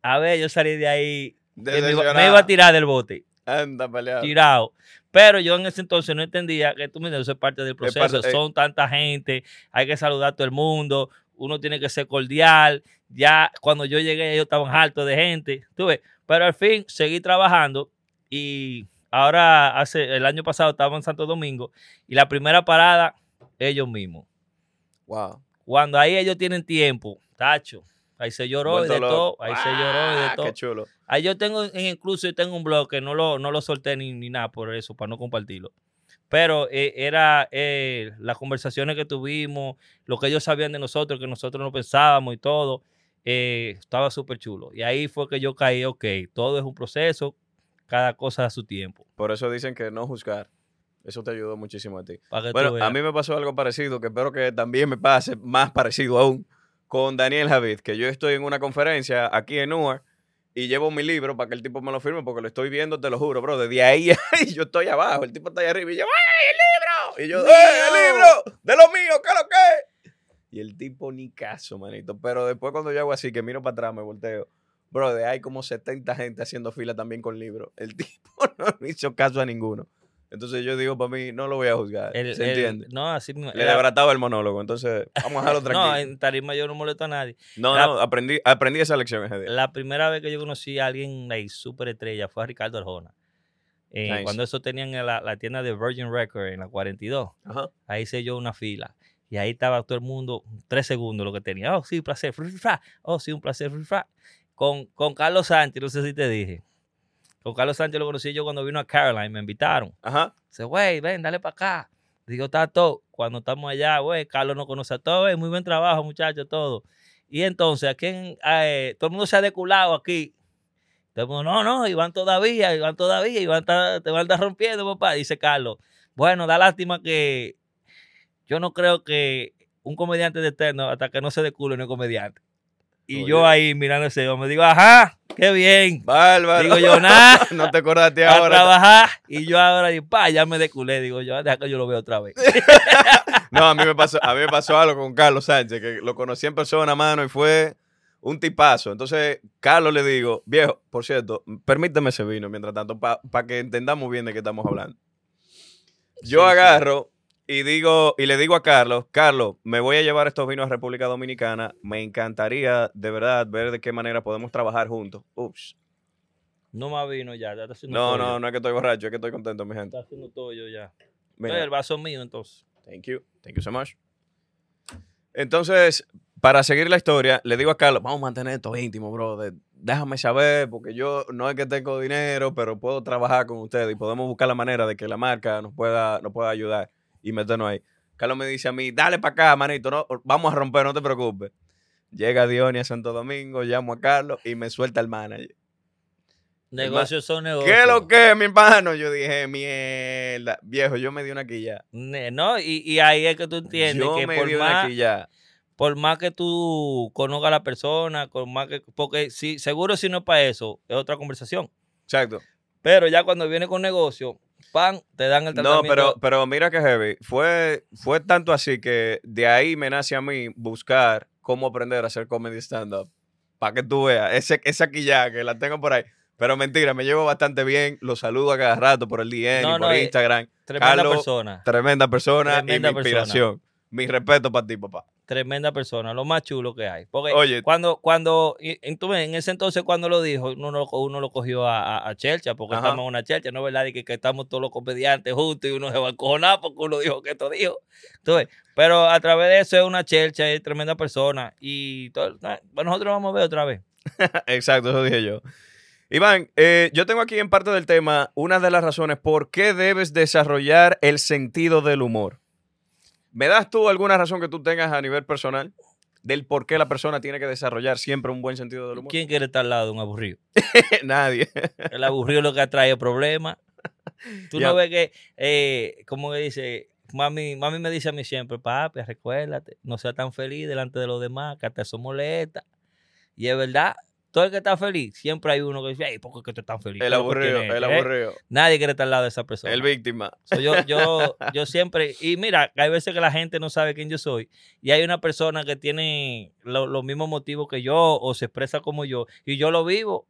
S2: A ver, yo salí de ahí, me, iba, me
S1: decepcionado.
S2: iba a tirar del bote,
S1: Anda, peleado.
S2: tirado. Pero yo en ese entonces no entendía que tú me eso es parte del proceso.
S1: parte-.
S2: Son tanta gente, hay que saludar a todo el mundo, uno tiene que ser cordial. Ya cuando yo llegué, ellos estaban hartos de gente, tú ves. Pero al fin seguí trabajando y ahora hace el año pasado estaba en Santo Domingo y la primera parada ellos mismos.
S1: Wow.
S2: Cuando ahí ellos tienen tiempo, tacho, ahí se lloró y de todo, ahí se lloró y de
S1: Ah,
S2: todo.
S1: Qué chulo.
S2: Ahí yo tengo, en- incluso yo tengo un blog que no lo, no lo solté ni, ni nada por eso, para no compartirlo. Pero eh, era eh, las conversaciones que tuvimos, lo que ellos sabían de nosotros, que nosotros no pensábamos y todo, eh, estaba súper chulo. Y ahí fue que yo caí, ok, todo es un proceso, cada cosa a su tiempo.
S1: Por eso dicen que no juzgar. Eso te ayudó muchísimo a ti. Bueno, a mí me pasó algo parecido, que espero que también me pase, más parecido aún, con Daniel Javid, que yo estoy en una conferencia aquí en Newark y llevo mi libro para que el tipo me lo firme porque lo estoy viendo, te lo juro, bro, desde ahí, yo estoy abajo, el tipo está ahí arriba y yo, ¡ay, el libro! Y yo, ¡ay, el libro! ¡De lo mío! ¿Qué es lo que? Y el tipo ni caso, manito. Pero después cuando yo hago así, que miro para atrás, me volteo. Bro, de hay como 70 gente haciendo fila también con libros. El tipo no hizo caso a ninguno. Entonces yo digo, para mí, no lo voy a juzgar.
S2: El-
S1: ¿Se
S2: el-
S1: entiende?
S2: No, así mismo.
S1: Le desbarataba el monólogo, entonces vamos a dejarlo
S2: no,
S1: tranquilo.
S2: en tarima yo no molesto a nadie.
S1: No,
S2: la-
S1: no, aprendí, aprendí esa lección ese día.
S2: La primera vez que yo conocí a alguien like, súper estrella fue a Ricardo Arjona. Eh,
S1: Nice.
S2: Cuando eso tenían en la, la tienda de Virgin Records en la 42.
S1: Ajá.
S2: Ahí hice yo una fila. Y ahí estaba todo el mundo, tres segundos lo que tenía. Oh, sí, un placer. Oh, sí, un placer. Con, con Carlos Sánchez, no sé si te dije. Con Carlos Sánchez lo conocí yo cuando vino a Caroline, me invitaron.
S1: Ajá.
S2: Dice, güey, ven, dale para acá. Digo, está todo. Cuando estamos allá, güey, Carlos no conoce a todo. "Ey, muy buen trabajo, muchachos, todo. Y entonces, aquí en, eh, todo el mundo se ha deculado aquí. Todo el mundo, no, no, Iván todavía, Iván todavía, Iván te va a estar rompiendo, papá. Dice Carlos. Bueno, da lástima que yo no creo que un comediante de eterno, hasta que no se decule, no es comediante. Y
S1: Oye.
S2: yo ahí mirando ese hombre, digo, ajá, qué bien.
S1: Bárbaro.
S2: Digo yo, nada.
S1: no te acordaste
S2: a
S1: ahora.
S2: trabajar y yo ahora y pa, ya me deculé, digo yo, deja que yo lo veo otra vez.
S1: No, a mí me pasó, a mí me pasó algo con Carlos Sánchez, que lo conocí en persona, mano, y fue un tipazo. Entonces, Carlos le digo, viejo, por cierto, permíteme ese vino mientras tanto, para que entendamos bien de qué estamos hablando. Yo
S2: sí.
S1: agarro y digo, y le digo a Carlos, Carlos, me voy a llevar estos vinos a República Dominicana. Me encantaría de verdad ver de qué manera podemos trabajar juntos. Ups.
S2: No más vino ya, ya está haciendo
S1: No, no, no es que estoy borracho, es que estoy contento, mi gente.
S2: Está haciendo todo yo ya.
S1: Mira.
S2: Oye, el vaso mío entonces.
S1: Thank you. Thank you so much. Entonces, para seguir la historia, le digo a Carlos, vamos a mantener esto íntimo, bro. de- déjame saber, porque yo no es que tengo dinero, pero puedo trabajar con ustedes y podemos buscar la manera de que la marca nos pueda, nos pueda ayudar y meternos ahí. Carlos me dice a mí, dale para acá, manito, no, vamos a romper, no te preocupes. Llega Dionia a Santo Domingo, llamo a Carlos y me suelta el manager.
S2: Negocios son negocios.
S1: ¿Qué es lo que, mi hermano? Yo dije, mierda. Viejo, yo me di una quilla.
S2: No, y, y ahí es que tú entiendes
S1: Yo
S2: que
S1: me
S2: por
S1: di una
S2: más,
S1: quilla.
S2: por más que tú conozcas a la persona, con más que, porque si, seguro si no es para eso, es otra conversación.
S1: Exacto.
S2: Pero ya cuando viene con negocio, pan, te dan el
S1: No,
S2: tratamiento.
S1: pero, pero mira que heavy. Fue, fue tanto así que de ahí me nace a mí buscar cómo aprender a hacer comedy stand-up. Para que tú veas, ese, esa quilla que la tengo por ahí. Pero mentira, me llevo bastante bien. Lo saludo a cada rato por el DM
S2: No,
S1: y
S2: no,
S1: por
S2: eh,
S1: Instagram.
S2: Tremenda
S1: Carlos,
S2: persona.
S1: Tremenda persona
S2: Tremenda
S1: y mi
S2: persona.
S1: inspiración. Mi respeto para ti, papá.
S2: Tremenda persona, lo más chulo que hay. Porque
S1: Oye.
S2: cuando, cuando, ves, en ese entonces cuando lo dijo, uno, lo- uno lo cogió a, a, a Chelcha, porque
S1: Ajá.
S2: estamos en una Chelcha, ¿no es verdad? Y que, que estamos todos los comediantes juntos y uno se va a porque uno dijo que esto dijo. Ves, pero a través de eso es una Chelcha, es tremenda persona. Y todo, nosotros vamos a ver otra vez.
S1: Exacto, eso dije yo. Iván, eh, yo tengo aquí en parte del tema una de las razones por qué debes desarrollar el sentido del humor. ¿Me das tú alguna razón que tú tengas a nivel personal del por qué la persona tiene que desarrollar siempre un buen sentido del humor?
S2: ¿Quién quiere estar al lado de un aburrido?
S1: Nadie.
S2: El aburrido es lo que atrae problemas. Tú no ves que, eh, como que dice, mami, mami me dice a mí siempre, papi, recuérdate, no seas tan feliz delante de los demás, que hasta eso molesta. Y es verdad, todo el que está feliz, siempre hay uno que dice, ay, ¿por qué tú estás tan feliz?
S1: El
S2: ¿Qué es lo que
S1: aburrido, el
S2: este?" ¿Eh?
S1: aburrido.
S2: Nadie quiere estar al lado de esa persona.
S1: El víctima.
S2: So, yo, yo, yo siempre, y mira, hay veces que la gente no sabe quién yo soy, y hay una persona que tiene lo- los mismos motivos que yo, o se expresa como yo, y yo lo vivo.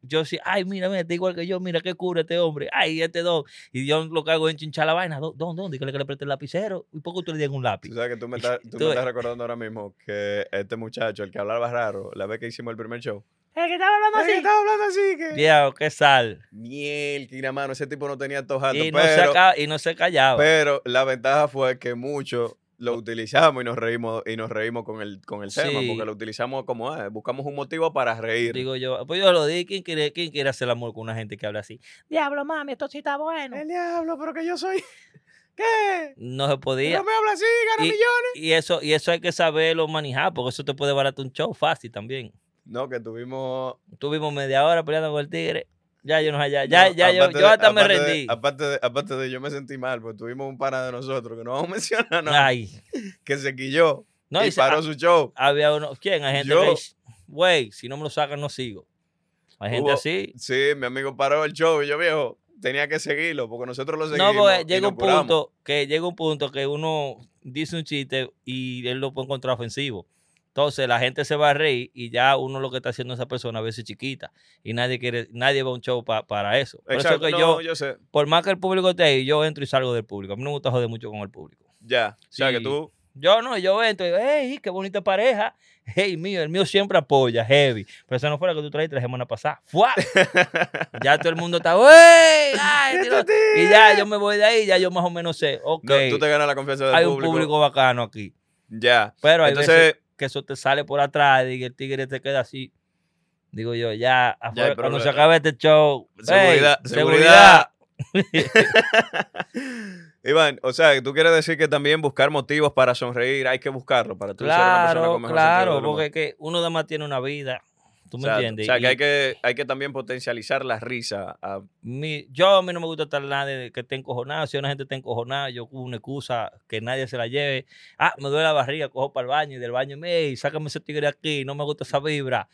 S2: Yo sí, ay, mira, mira, está igual que yo, mira qué cura este hombre, ay, este don. Y yo lo que hago es enchinchar la vaina, don, don, don, dígale que le preste el lapicero, y poco tú le digas un lápiz.
S1: Tú sabes que tú me estás, Tú- me estás recordando ahora mismo que este muchacho, el que hablaba raro, la vez que hicimos el primer show.
S2: El que estaba hablando
S1: "Ay, que estaba hablando así que...
S2: Viejo, qué sal.
S1: Miel, mano, ese tipo no tenía tojando.
S2: Y no, se
S1: pero,
S2: y no se callaba.
S1: pero la ventaja fue que muchos lo utilizamos y nos reímos y nos reímos con el, con el tema,
S2: Sí.
S1: porque lo utilizamos como, ah, buscamos un motivo para reír.
S2: Digo yo, pues yo lo di, ¿quién quiere, ¿quién quiere hacer el amor con una gente que habla así? Diablo, mami, esto sí está bueno.
S1: el diablo, pero que yo soy... ¿Qué?
S2: No se podía.
S1: No me habla así, gana
S2: Y-
S1: millones.
S2: Y eso, y eso hay que saberlo manejar, porque eso te puede baratar un show fácil también.
S1: No, que tuvimos...
S2: Tuvimos media hora peleando con el tigre. Ya yo no ya, ya,
S1: no,
S2: ya yo, yo
S1: de-
S2: hasta me
S1: de-
S2: rendí.
S1: aparte, de, aparte de yo me sentí mal, porque tuvimos un pana de nosotros, que no vamos a mencionar, no,
S2: Ay.
S1: que se quilló
S2: No,
S1: y
S2: y se-
S1: paró
S2: ah,
S1: su show.
S2: había uno, ¿quién? Hay gente
S1: Yo.
S2: que, güey, si no me lo sacan, no sigo. Hay gente
S1: Hubo-
S2: así.
S1: Sí, mi amigo paró el show y yo, viejo, tenía que seguirlo, porque nosotros lo
S2: No,
S1: seguimos.
S2: porque
S1: y
S2: llega un
S1: curamos.
S2: punto que llega un punto que uno dice un chiste y él lo puede encontrar ofensivo. Entonces la gente se va a reír y ya uno lo que está haciendo esa persona a veces es chiquita y nadie quiere, nadie va a un show pa- para eso. Por
S1: Exacto,
S2: eso que
S1: no,
S2: yo,
S1: yo sé.
S2: por más que el público esté ahí, yo entro y salgo del público. A mí no me gusta joder mucho con el público.
S1: Ya. O sea,
S2: Sí.
S1: que tú.
S2: Yo no, yo entro y digo, hey, qué bonita pareja. Hey, mío, el mío siempre apoya, heavy. Pero eso no fue lo que tú trajiste la semana pasada. ¡Fua! ya todo el mundo está, ¡wey! Ay,
S1: Este
S2: tiro". y ya yo me voy de ahí, ya yo más o menos sé, ok,
S1: no, tú te ganas la confianza del
S2: hay
S1: público.
S2: un público bacano aquí.
S1: Ya.
S2: Pero hay
S1: Entonces,
S2: veces que eso te sale por atrás y el tigre te queda así. Digo yo, ya, afuera,
S1: hay
S2: cuando se acabe este show,
S1: Seguridad,
S2: hey,
S1: seguridad. Iván, o sea, tú quieres decir que también buscar motivos para sonreír, hay que buscarlo para tú ser una persona
S2: Claro,
S1: con mejor
S2: claro, porque que uno además tiene una vida. ¿Tú
S1: O
S2: me
S1: sea,
S2: entiendes?
S1: O sea, que
S2: Y-
S1: hay que, hay que también potencializar la risa. a-
S2: mi- yo a mí no me gusta estar nadie que esté encojonado. Si una gente está encojonada, yo con una excusa que nadie se la lleve. Ah, me duele la barriga, cojo para el baño y del baño me, "Ey, sácame ese tigre de aquí, no me gusta esa vibra.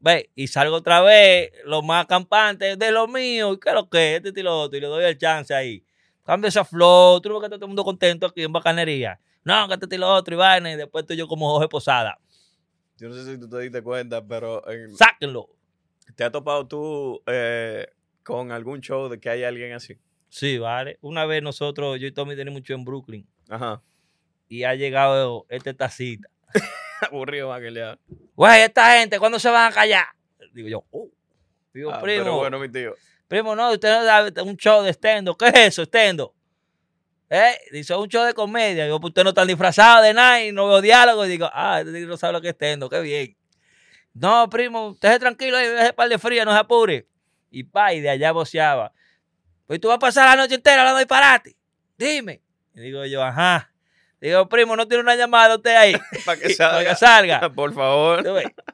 S2: Ve, y salgo otra vez, lo más campante de lo mío, ¿qué es lo que? Este y lo otro, y le doy el chance ahí. Cambia esa flor, tú no ves que está todo el mundo contento aquí en bacanería. No, que este y lo otro, y vaina, y después estoy yo como Jorge Posada.
S1: Yo no sé si tú te diste cuenta, pero en-
S2: Sáquenlo.
S1: ¿te has topado tú eh, con algún show de que hay alguien así?
S2: Sí, vale. Una vez nosotros, yo y Tommy tenemos mucho en Brooklyn.
S1: Ajá.
S2: y ha llegado este tacita.
S1: Aburrido más que día.
S2: Güey, esta gente, ¿cuándo se van a callar? Digo yo, oh. Digo,
S1: Ah,
S2: primo,
S1: Pero bueno, mi tío.
S2: primo, no, usted no da un show de estendo. ¿Qué es eso, estendo? ¿Eh? Dice, un show de comedia. Digo, pues usted no está disfrazado de nada y no veo diálogo. Y digo, ah, este no sabe lo que es estendo, qué bien. No, primo, usted tranquilo ahí, deje par de fría, no se apure. Y pa, y de allá voceaba. Pues tú vas a pasar la noche entera hablando disparate. Dime. Y digo yo, ajá. Digo, primo, no tiene una llamada usted ahí.
S1: Para que
S2: Para
S1: salga.
S2: que salga.
S1: Por favor.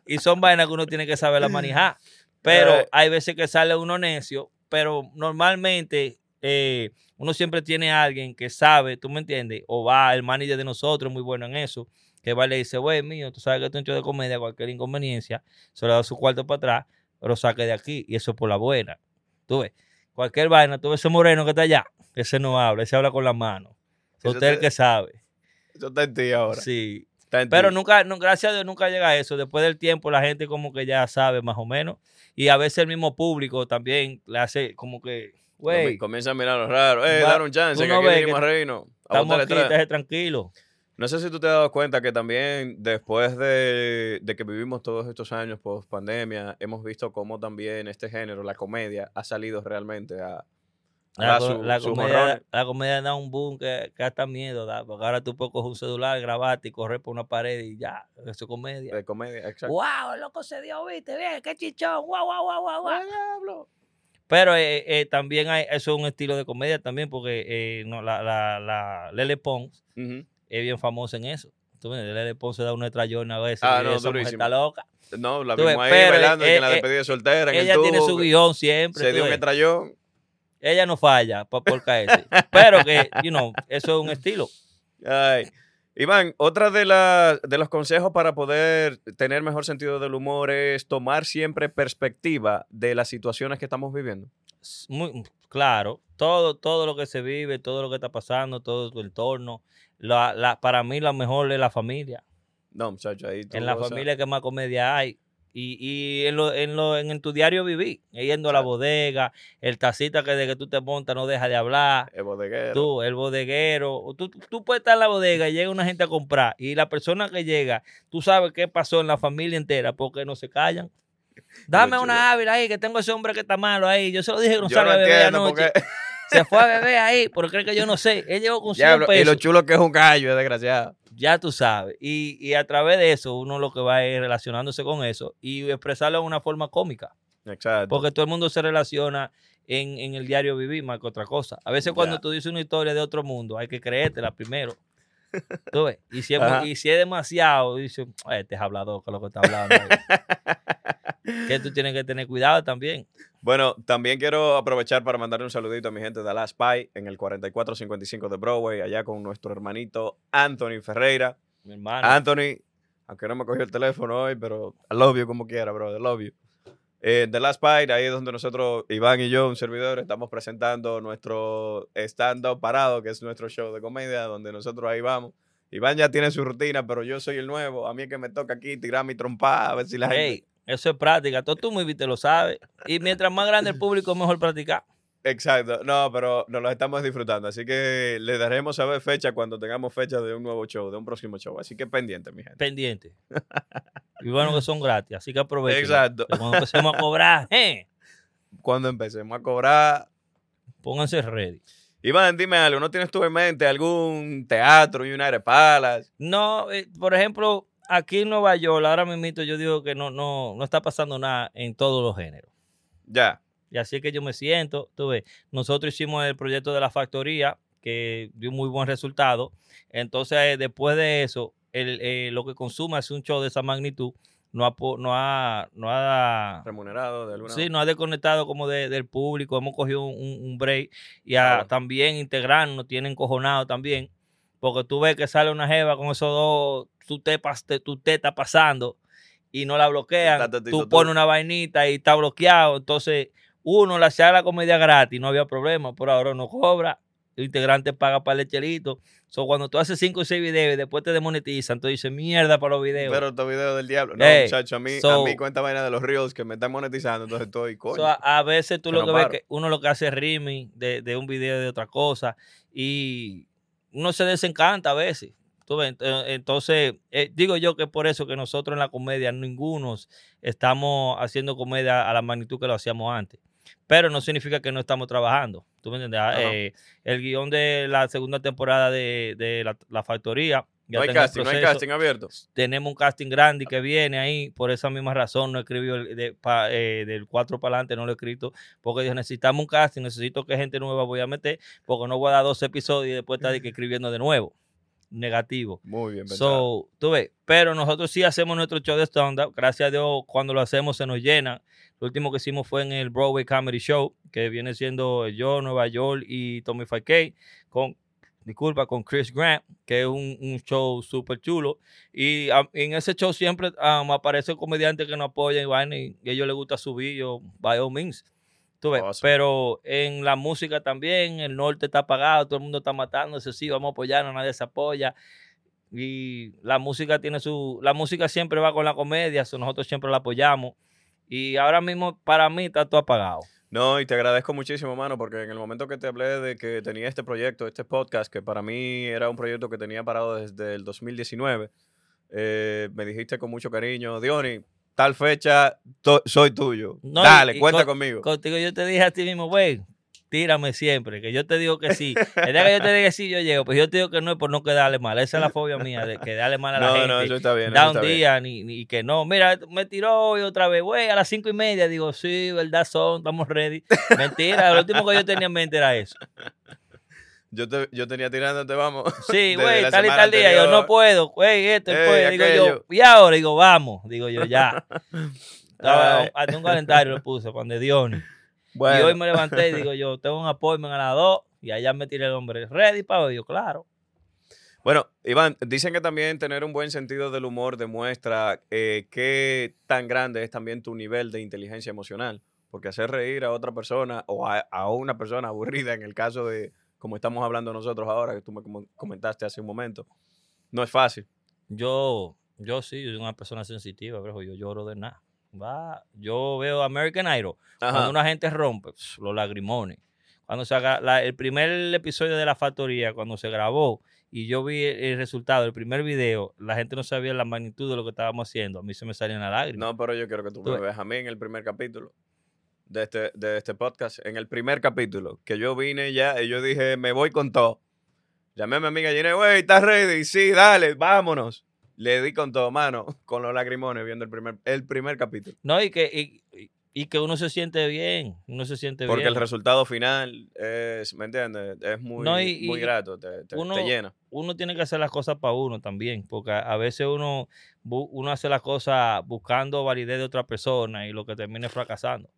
S2: Y son vainas que uno tiene que saber la manejar. Pero
S1: Eh.
S2: hay veces que sale uno necio, pero normalmente eh, uno siempre tiene a alguien que sabe, ¿tú me entiendes? O va, el manager de nosotros, muy bueno en eso, que va y le dice, güey, mío, tú sabes que un show de comedia, cualquier inconveniencia, se le da su cuarto para atrás, pero saque de aquí, y eso es por la buena. Tú ves, cualquier vaina, tú ves ese moreno que está allá, ese no habla, ese habla con la mano.
S1: Eso
S2: Usted es el que sabe.
S1: Eso está en ti ahora.
S2: Sí. Pero nunca, no, gracias a Dios, nunca llega a eso. Después del tiempo, la gente como que ya sabe más o menos. Y a veces el mismo público también le hace como que, güey,
S1: Comi- Comienza a mirar lo raro. Eh, dar un chance, que aquí venimos. A
S2: estamos aquí, estés tranquilo.
S1: No sé si tú te has dado cuenta que también después de, de que vivimos todos estos años post pandemia, hemos visto cómo también este género, la comedia, ha salido realmente a,
S2: La,
S1: su-
S2: la comedia, la comedia da un boom que, que hasta miedo da. Porque ahora tú puedes coger un celular, grabarte y correr por una pared y ya, eso es comedia.
S1: de comedia. Exacto.
S2: ¡Wow! El loco se dio, viste, bien, qué chichón, guau, guau, guau, guau, guau. Pero eh, eh, también hay, eso es un estilo de comedia también, porque eh, no, la, la, la Lele Pons es bien famosa en eso. Tú ves, Lele Pons se da una estrellona a veces.
S1: Ah, no,
S2: esa mujer está loca.
S1: No, la vimos ahí
S2: pero,
S1: bailando
S2: eh,
S1: en la
S2: eh,
S1: despedida soltera. En
S2: Ella
S1: el
S2: tiene su guion siempre.
S1: Se dio un estrellón.
S2: Ella no falla pa- por caerse. Pero que, you know, eso es un estilo.
S1: Ay. Iván, otra de, las de los consejos para poder tener mejor sentido del humor es tomar siempre perspectiva de las situaciones que estamos viviendo.
S2: Muy, claro, todo, todo lo que se vive, todo lo que está pasando, todo tu entorno. La, la, para mí, lo mejor es la familia.
S1: No, muchacho, ahí
S2: En la familia que más comedia hay. Y, y en, lo, en, lo, en, tu diario viví, yendo a la bodega, el tacita que de que tú te montas no deja de hablar,
S1: El bodeguero.
S2: tú, el bodeguero, tú, tú puedes estar en la bodega y llega una gente a comprar y la persona que llega, tú sabes qué pasó en la familia entera porque no se callan. Dame una ávila ahí, que tengo ese hombre que está malo ahí. Yo se lo dije que no a beber anoche.
S1: porque...
S2: Se fue a beber ahí, porque cree que yo no sé. Él llegó con 100
S1: Diablo, y lo
S2: pesos.
S1: chulo que es un gallo, es desgraciado.
S2: Ya tú sabes. Y, y a través de eso, uno lo que va es relacionándose con eso y expresarlo de una forma cómica.
S1: Exacto.
S2: Porque todo el mundo se relaciona en, en el diario vivir más que otra cosa. A veces cuando tú dices una historia de otro mundo, hay que creértela primero. ¿Tú ves? Y si es, y si es demasiado, dices, este es hablador con lo que está hablando. ahí". que tú tienes que tener cuidado también.
S1: Bueno, también quiero aprovechar para mandarle un saludito a mi gente de Last Pie en el 4455 de Broadway, allá con nuestro hermanito Anthony Ferreira.
S2: Mi hermano.
S1: Anthony, aunque no me cogió el teléfono hoy, pero I love you como quiera, bro, I love you. Eh, The Last Bite, ahí es donde nosotros, Iván y yo, un servidor, estamos presentando nuestro stand-up parado, que es nuestro show de comedia, donde nosotros ahí vamos. Iván ya tiene su rutina, pero yo soy el nuevo. A mí es que me toca aquí tirar mi trompada, a ver si la gente...
S2: Eso es práctica. Todo tú muy bien te lo sabes. Y mientras más grande el público, mejor practicar.
S1: Exacto, no, pero nos lo estamos disfrutando. Así que le daremos saber fecha cuando tengamos fecha de un nuevo show, de un próximo show. Así que pendiente, mi gente.
S2: Pendiente. Y bueno, que son gratis. Así que aprovechen.
S1: Exacto.
S2: Cuando empecemos a cobrar, eh,
S1: Cuando empecemos a cobrar.
S2: pónganse ready.
S1: Iván, dime algo, ¿no tienes tú en mente algún teatro, United Palace?
S2: No, eh, por ejemplo, aquí en Nueva York, ahora mismo yo digo que no, no, no está pasando nada en todos los géneros.
S1: Ya.
S2: Y así es que yo me siento, tú ves, nosotros hicimos el proyecto de la factoría, que dio muy buen resultado. Entonces, eh, después de eso, el, eh, lo que consume es un show de esa magnitud, no ha, po- no ha, no ha,
S1: Remunerado de alguna
S2: sí, no ha desconectado como de- del público, hemos cogido un, break y a
S1: Claro.
S2: también integrar, nos tienen cojonado también, porque tú ves que sale una jeva con esos dos, tu, te, pas- te- teta pasando y no la bloquean,
S1: Está
S2: tú
S1: tú.
S2: pones una vainita y está bloqueado, entonces uno le hacía la comedia gratis, no había problema, pero ahora no cobra, el integrante paga para el chelito, so, cuando tú haces 5 o 6 videos y después te demonetizan, tú dices mierda para los videos.
S1: Pero estos videos del diablo. No,
S2: Ey,
S1: muchacho, a mí,
S2: so-
S1: a mí cuenta vaina de los reels que me están monetizando, entonces estoy coño.
S2: So, a, a veces tú
S1: Que
S2: lo
S1: no
S2: que ves
S1: paro.
S2: que uno lo que hace es de, de un video de otra cosa y uno se desencanta a veces. Tú ves, ent- Entonces, eh, digo yo que por eso que nosotros en la comedia, ninguno estamos haciendo comedia a la magnitud que lo hacíamos antes. Pero no significa que no estamos trabajando. ¿Tú me entiendes? Ah, eh, el guion de la segunda temporada de, de la, la factoría. Ya
S1: no hay casting, no hay casting abierto.
S2: tenemos un casting grande que viene ahí, por esa misma razón no escribió el de, pa- eh, del 4 para adelante, no lo he escrito, porque dijo, necesitamos un casting, necesito que gente nueva voy a meter, porque no voy a dar dos episodios y después estar escribiendo de nuevo. negativo.
S1: Muy bien.
S2: So, tú ves, pero nosotros sí hacemos nuestro show de stand-up. Gracias a Dios, cuando lo hacemos se nos llena. Lo último que hicimos fue en el Broadway Comedy Show, que viene siendo yo, Nueva York y Tommy 5K, con, disculpa, con Chris Grant, que es un, un show súper chulo. Y ah, en ese show siempre um, aparece un comediante que nos apoya y, vaina, y a ellos les gusta subir, yo, by all means. Tú ves,
S1: Awesome.
S2: pero en la música también, el norte está apagado, todo el mundo está matándose, sí, vamos a apoyarnos, nadie se apoya. Y la música tiene su. La música siempre va con la comedia, so nosotros siempre la apoyamos. Y ahora mismo, para mí, está todo apagado.
S1: No, y te agradezco muchísimo, mano, porque en el momento que te hablé de que tenía este proyecto, este podcast, que para mí era un proyecto que tenía parado desde el 2019, eh, me dijiste con mucho cariño, Diony, tal fecha, soy tuyo.
S2: No,
S1: Dale,
S2: y- y
S1: cuenta
S2: con-
S1: conmigo.
S2: Contigo yo te dije a ti mismo, güey, tírame siempre, que yo te digo que sí. El día que yo te diga que sí, yo llego, pues yo te digo que no es por no quedarle mal. Esa es la fobia mía, de que darle mal a la
S1: No,
S2: gente.
S1: no, eso está bien.
S2: da un día ni, ni que no. Mira, me tiró hoy otra vez, güey, a las cinco y media. Digo, sí, verdad son, estamos ready. Mentira, lo último que yo tenía en mente era eso.
S1: Yo, te- yo tenía tirándote, vamos.
S2: Sí, güey, tal y tal día. Yo no puedo, güey, esto, pues. Digo yo, y ahora, digo, vamos. Digo yo, ya. Estaba-. Hasta un calendario lo puse, Juan de Dios.
S1: Bueno,
S2: Y hoy me levanté y digo yo, tengo un appointment a las 2 y allá me tiré el hombre, ready para hoy. Yo, claro.
S1: Bueno, Iván, dicen que también tener un buen sentido del humor demuestra eh, qué tan grande es también tu nivel de inteligencia emocional. Porque hacer reír a otra persona o a, a una persona aburrida, en el caso de como estamos hablando nosotros ahora, que tú me com- comentaste hace un momento, no es fácil.
S2: Yo, yo sí, yo soy una persona sensitiva, pero yo lloro de nada. Va, yo veo American Idol.
S1: Ajá.
S2: Cuando una gente rompe, los lagrimones. Cuando se haga la- el primer episodio de La Factoría, cuando se grabó y yo vi el, resultado, el primer video, la gente no sabía la magnitud de lo que estábamos haciendo. A mí se me salían las lágrimas.
S1: No, pero yo quiero que tú
S2: Tú
S1: me veas a mí en el primer capítulo de este, de este podcast. En el primer capítulo, que yo vine ya y yo dije, me voy con todo. Llamé a mi amiga Gine, güey, ¿estás ready? Sí, dale, vámonos. Le di con todo, mano, con los lagrimones viendo el primer, el primer capítulo.
S2: No, y que, y, y- que uno se siente bien, uno se siente
S1: Porque
S2: bien.
S1: el resultado final es, ¿me entiendes? Es muy,
S2: No, y-
S1: muy
S2: y
S1: grato, te, te- te
S2: uno-
S1: llena.
S2: uno tiene que hacer las cosas para uno también, porque a, a veces uno, uno hace las cosas buscando validez de otra persona y lo que termina es fracasando.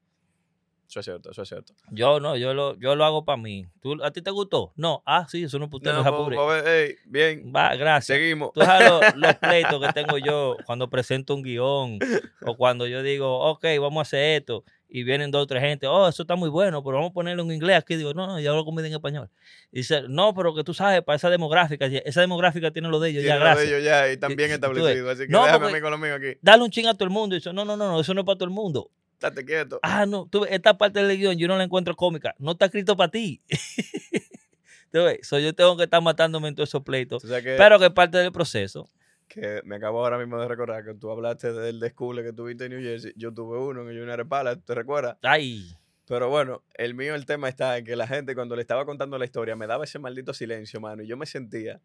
S1: Eso es cierto, eso es cierto.
S2: Yo no, yo lo, yo lo hago para mí. ¿Tú, ¿A ti te gustó? No. Ah, sí, eso no es para usted, no,
S1: No,
S2: se apure.
S1: po- po- ey, bien,
S2: Va, gracias.
S1: seguimos.
S2: Tú sabes los, los pleitos que tengo yo cuando presento un guion o cuando yo digo, ok, vamos a hacer esto y vienen dos o tres gente, oh, eso está muy bueno, pero vamos a ponerlo en inglés aquí. Digo, no, no, yo hablo conmigo en español. Y dice, no, pero que tú sabes, para esa demográfica, esa demográfica tiene lo de ellos, ya,
S1: Tiene lo de
S2: gracias.
S1: ellos ya y
S2: ves.
S1: establecidos. Así que
S2: No,
S1: déjame a mí con lo mío aquí.
S2: Dale un ching a todo el mundo. Y dice, no, no, no, no, eso no es para todo el mundo.
S1: Estate quieto.
S2: Ah, no, tú esta parte del guion yo no la encuentro cómica. No está escrito para ti. Ves, so yo tengo que estar matándome en todos esos pleitos.
S1: O sea que,
S2: Pero que es parte del proceso.
S1: que me acabo ahora mismo de recordar que tú hablaste del descule que tuviste en New Jersey. Yo tuve uno en el United Palace, ¿te recuerdas?
S2: Ay,
S1: Pero bueno, el mío, el tema está en que la gente cuando le estaba contando la historia me daba ese maldito silencio, mano. Y yo me sentía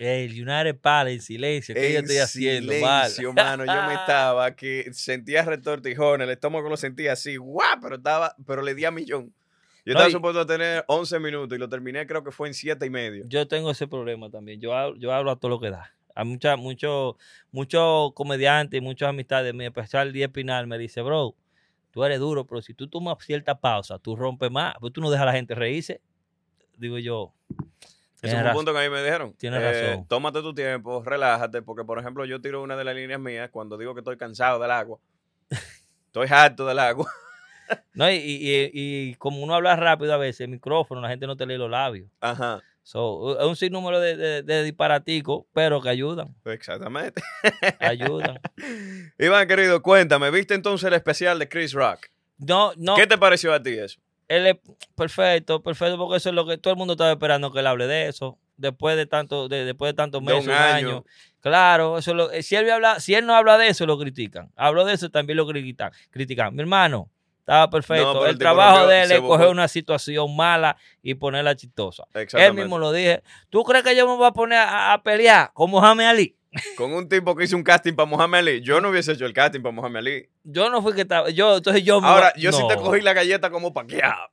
S2: el United Palace en silencio. ¿Qué yo
S1: en
S2: estoy haciendo? mal?
S1: silencio, mano. Yo me estaba que sentía retortijones, el estómago lo sentía así, guau, pero estaba, pero le di a millón. Yo
S2: No,
S1: estaba supuesto a tener 11 minutos y lo terminé creo que fue en 7 y medio.
S2: Yo tengo ese problema también. Yo hablo, yo hablo a todo lo que da. Hay mucha, muchos muchos comediantes y muchas amistades, mi especial Díaz Pinal me dice, bro, tú eres duro, pero si tú tomas cierta pausa, tú rompes más, pues tú no dejas a la gente reírse. Digo yo,
S1: Ese fue un punto que a mí me dijeron.
S2: Tienes
S1: Eh,
S2: razón.
S1: Tómate tu tiempo, relájate, porque por ejemplo yo tiro una de las líneas mías cuando digo que estoy cansado del agua. Estoy harto del agua.
S2: no, y, y- y como uno habla rápido a veces, el micrófono, la gente no te lee los labios.
S1: Ajá,
S2: So, es un sinnúmero de, de, de disparaticos, pero que ayudan,
S1: exactamente.
S2: ayudan.
S1: Iván, querido, cuéntame, ¿viste entonces el especial de Chris Rock?
S2: No, no,
S1: ¿Qué te pareció a ti eso?
S2: Él es perfecto, perfecto, porque eso es lo que todo el mundo estaba esperando que él hable de eso. Después de tanto, de, después de tantos
S1: De un
S2: meses, un
S1: año.
S2: año. Claro, eso es lo- eh, si él habla, si él no habla de eso, lo critican. Habló de eso, también lo critican. critican. Mi hermano, estaba perfecto.
S1: el
S2: trabajo de él es coger una situación mala y ponerla chistosa. Él mismo lo dije. ¿Tú crees que yo me voy a poner a, a pelear con Mohamed Ali?
S1: Con un tipo que hizo un casting para Mohamed Ali. Yo no hubiese hecho el casting para Mohamed Ali.
S2: Yo no fui que estaba. Yo, entonces yo
S1: Ahora, yo sí te cogí la galleta como paqueado.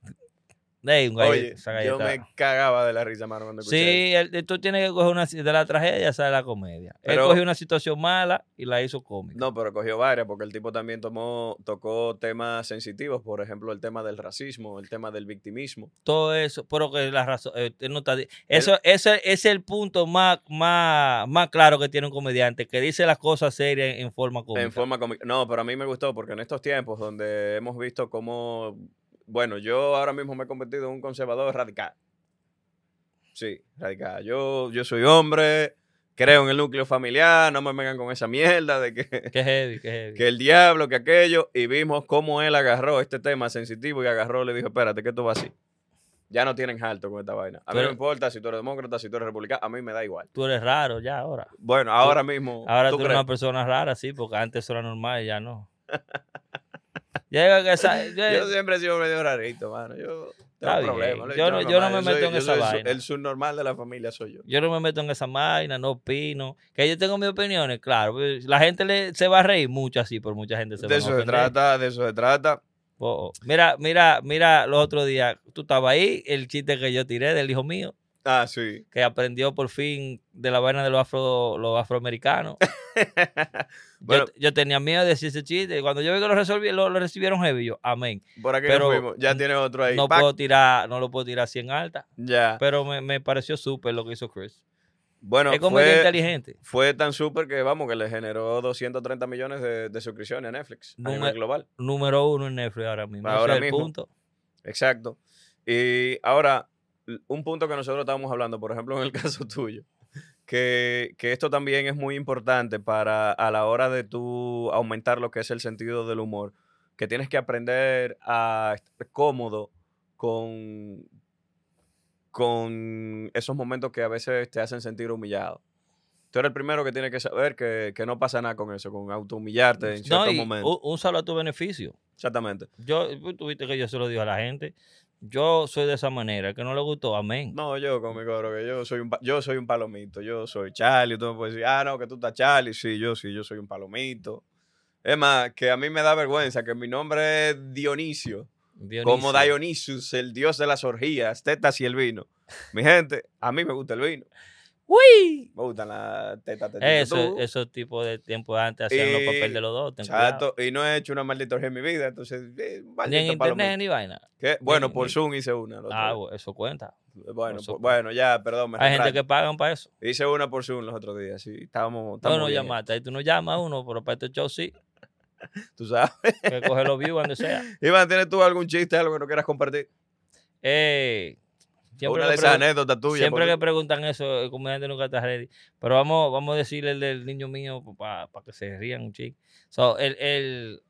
S2: Un
S1: Oye, yo me cagaba de la risa, mano, cuando escuché
S2: Sí, tú tienes que coger una de la tragedia, sale la comedia.
S1: Pero-
S2: Él cogió una situación mala y la hizo cómica.
S1: No, pero cogió varias porque el tipo también tomó, tocó temas sensitivos, por ejemplo, el tema del racismo, el tema del victimismo.
S2: Todo eso, pero que la razón, eh, no está eso, ese, ese es el punto más, más, más claro que tiene un comediante, que dice las cosas serias en forma cómica.
S1: En forma cómica. No, pero a mí me gustó porque en estos tiempos donde hemos visto cómo, bueno, yo ahora mismo me he convertido en un conservador radical. Sí, radical. Yo, yo soy hombre, creo en el núcleo familiar, no me vengan con esa mierda de que,
S2: Qué heavy, qué heavy.
S1: que el diablo, que aquello, y vimos cómo él agarró este tema sensitivo y agarró, le dijo, espérate, que esto va así. Ya no tienen alto con esta vaina. A mí no importa si tú eres demócrata, si tú eres republicano, a mí me da igual.
S2: Tú eres raro ya ahora.
S1: Bueno, ahora mismo.
S2: Ahora
S1: ¿tú
S2: tú, eres
S1: crees?
S2: una persona rara, sí, porque antes era normal y ya no. Llega que esa- yo-
S1: Yo siempre he sido medio rarito, mano. Yo tengo.
S2: Yo no- yo no me meto en esa vaina.
S1: El subnormal de la familia soy yo.
S2: Yo no me meto en esa vaina, no opino. Que yo tengo mis opiniones, claro. La gente le, se va a reír mucho así, pero mucha gente se va
S1: De
S2: a
S1: eso se trata, de eso se trata.
S2: Oh, oh. Mira, mira, mira, los otros días, tú estabas ahí, el chiste que yo tiré del hijo mío,
S1: Ah, sí.
S2: que aprendió por fin de la vaina de los, afro, los afroamericanos.
S1: Bueno.
S2: yo, yo tenía miedo de decir ese chiste. y Cuando yo vi que lo, resolví, lo, lo recibieron heavy, yo, amén.
S1: Por aquí
S2: Pero
S1: nos. Ya tiene otro ahí.
S2: No
S1: Pac.
S2: puedo tirar, no lo puedo tirar así en alta.
S1: Ya.
S2: Pero me, me pareció súper lo que hizo Chris.
S1: Bueno,
S2: es
S1: fue,
S2: inteligente.
S1: fue tan súper que, vamos, que le generó 230 millones de, de suscripciones a Netflix a
S2: Número-
S1: nivel global.
S2: Número uno en Netflix ahora mismo.
S1: Ahora mismo.
S2: punto.
S1: Exacto. Y ahora, un punto que nosotros estábamos hablando, por ejemplo, en el caso tuyo, que, que esto también es muy importante para a la hora de tú aumentar lo que es el sentido del humor, que tienes que aprender a estar cómodo con, con esos momentos que a veces te hacen sentir humillado. Tú eres el primero que tiene que saber que, que no pasa nada con eso, con auto-humillarte en
S2: No,
S1: ciertos momentos.
S2: úsalo a tu beneficio.
S1: Exactamente.
S2: Yo, tú tuviste que yo se lo digo a la gente. Yo soy de esa manera. El que no le gustó, amén.
S1: No, yo conmigo, bro, que yo soy un yo soy un palomito, yo soy Charlie, tú me puedes decir, ah, no, que tú estás Charlie, sí, yo sí, yo soy un palomito. Es más, que a mí me da vergüenza que mi nombre es Dionisio, como. Dionysus, el dios de las orgías, tetas y el vino. Mi gente, a mí me gusta el vino,
S2: ¡Uy!
S1: me gustan las tetas, tetas.
S2: Eso, esos tipos de tiempo antes hacían los papeles de los dos.
S1: Chato, y no he hecho una maldita orgía en mi vida, entonces, eh,
S2: Ni en internet ni vaina.
S1: ¿Qué? Bueno,
S2: ni-
S1: por
S2: ni-
S1: Zoom hice una. otro
S2: Ah, bueno, eso cuenta.
S1: bueno,
S2: eso-
S1: por- bueno, ya, perdón, me
S2: Hay gente que pagan para eso.
S1: Hice una por Zoom los otros días, sí, estábamos,
S2: No,
S1: estábamos
S2: no
S1: bien.
S2: llamaste. Ahí tú no llamas a uno, pero para este show sí.
S1: Tú sabes.
S2: Que coge los views donde sea.
S1: Iván, ¿tienes tú algún chiste, algo que no quieras compartir?
S2: Eh, siempre
S1: Una de esas anécdotas tuyas.
S2: Siempre
S1: por-
S2: que preguntan eso, el comediante nunca está ready. Pero vamos, vamos a decirle el del niño mío para que se rían un chico. So, el, el-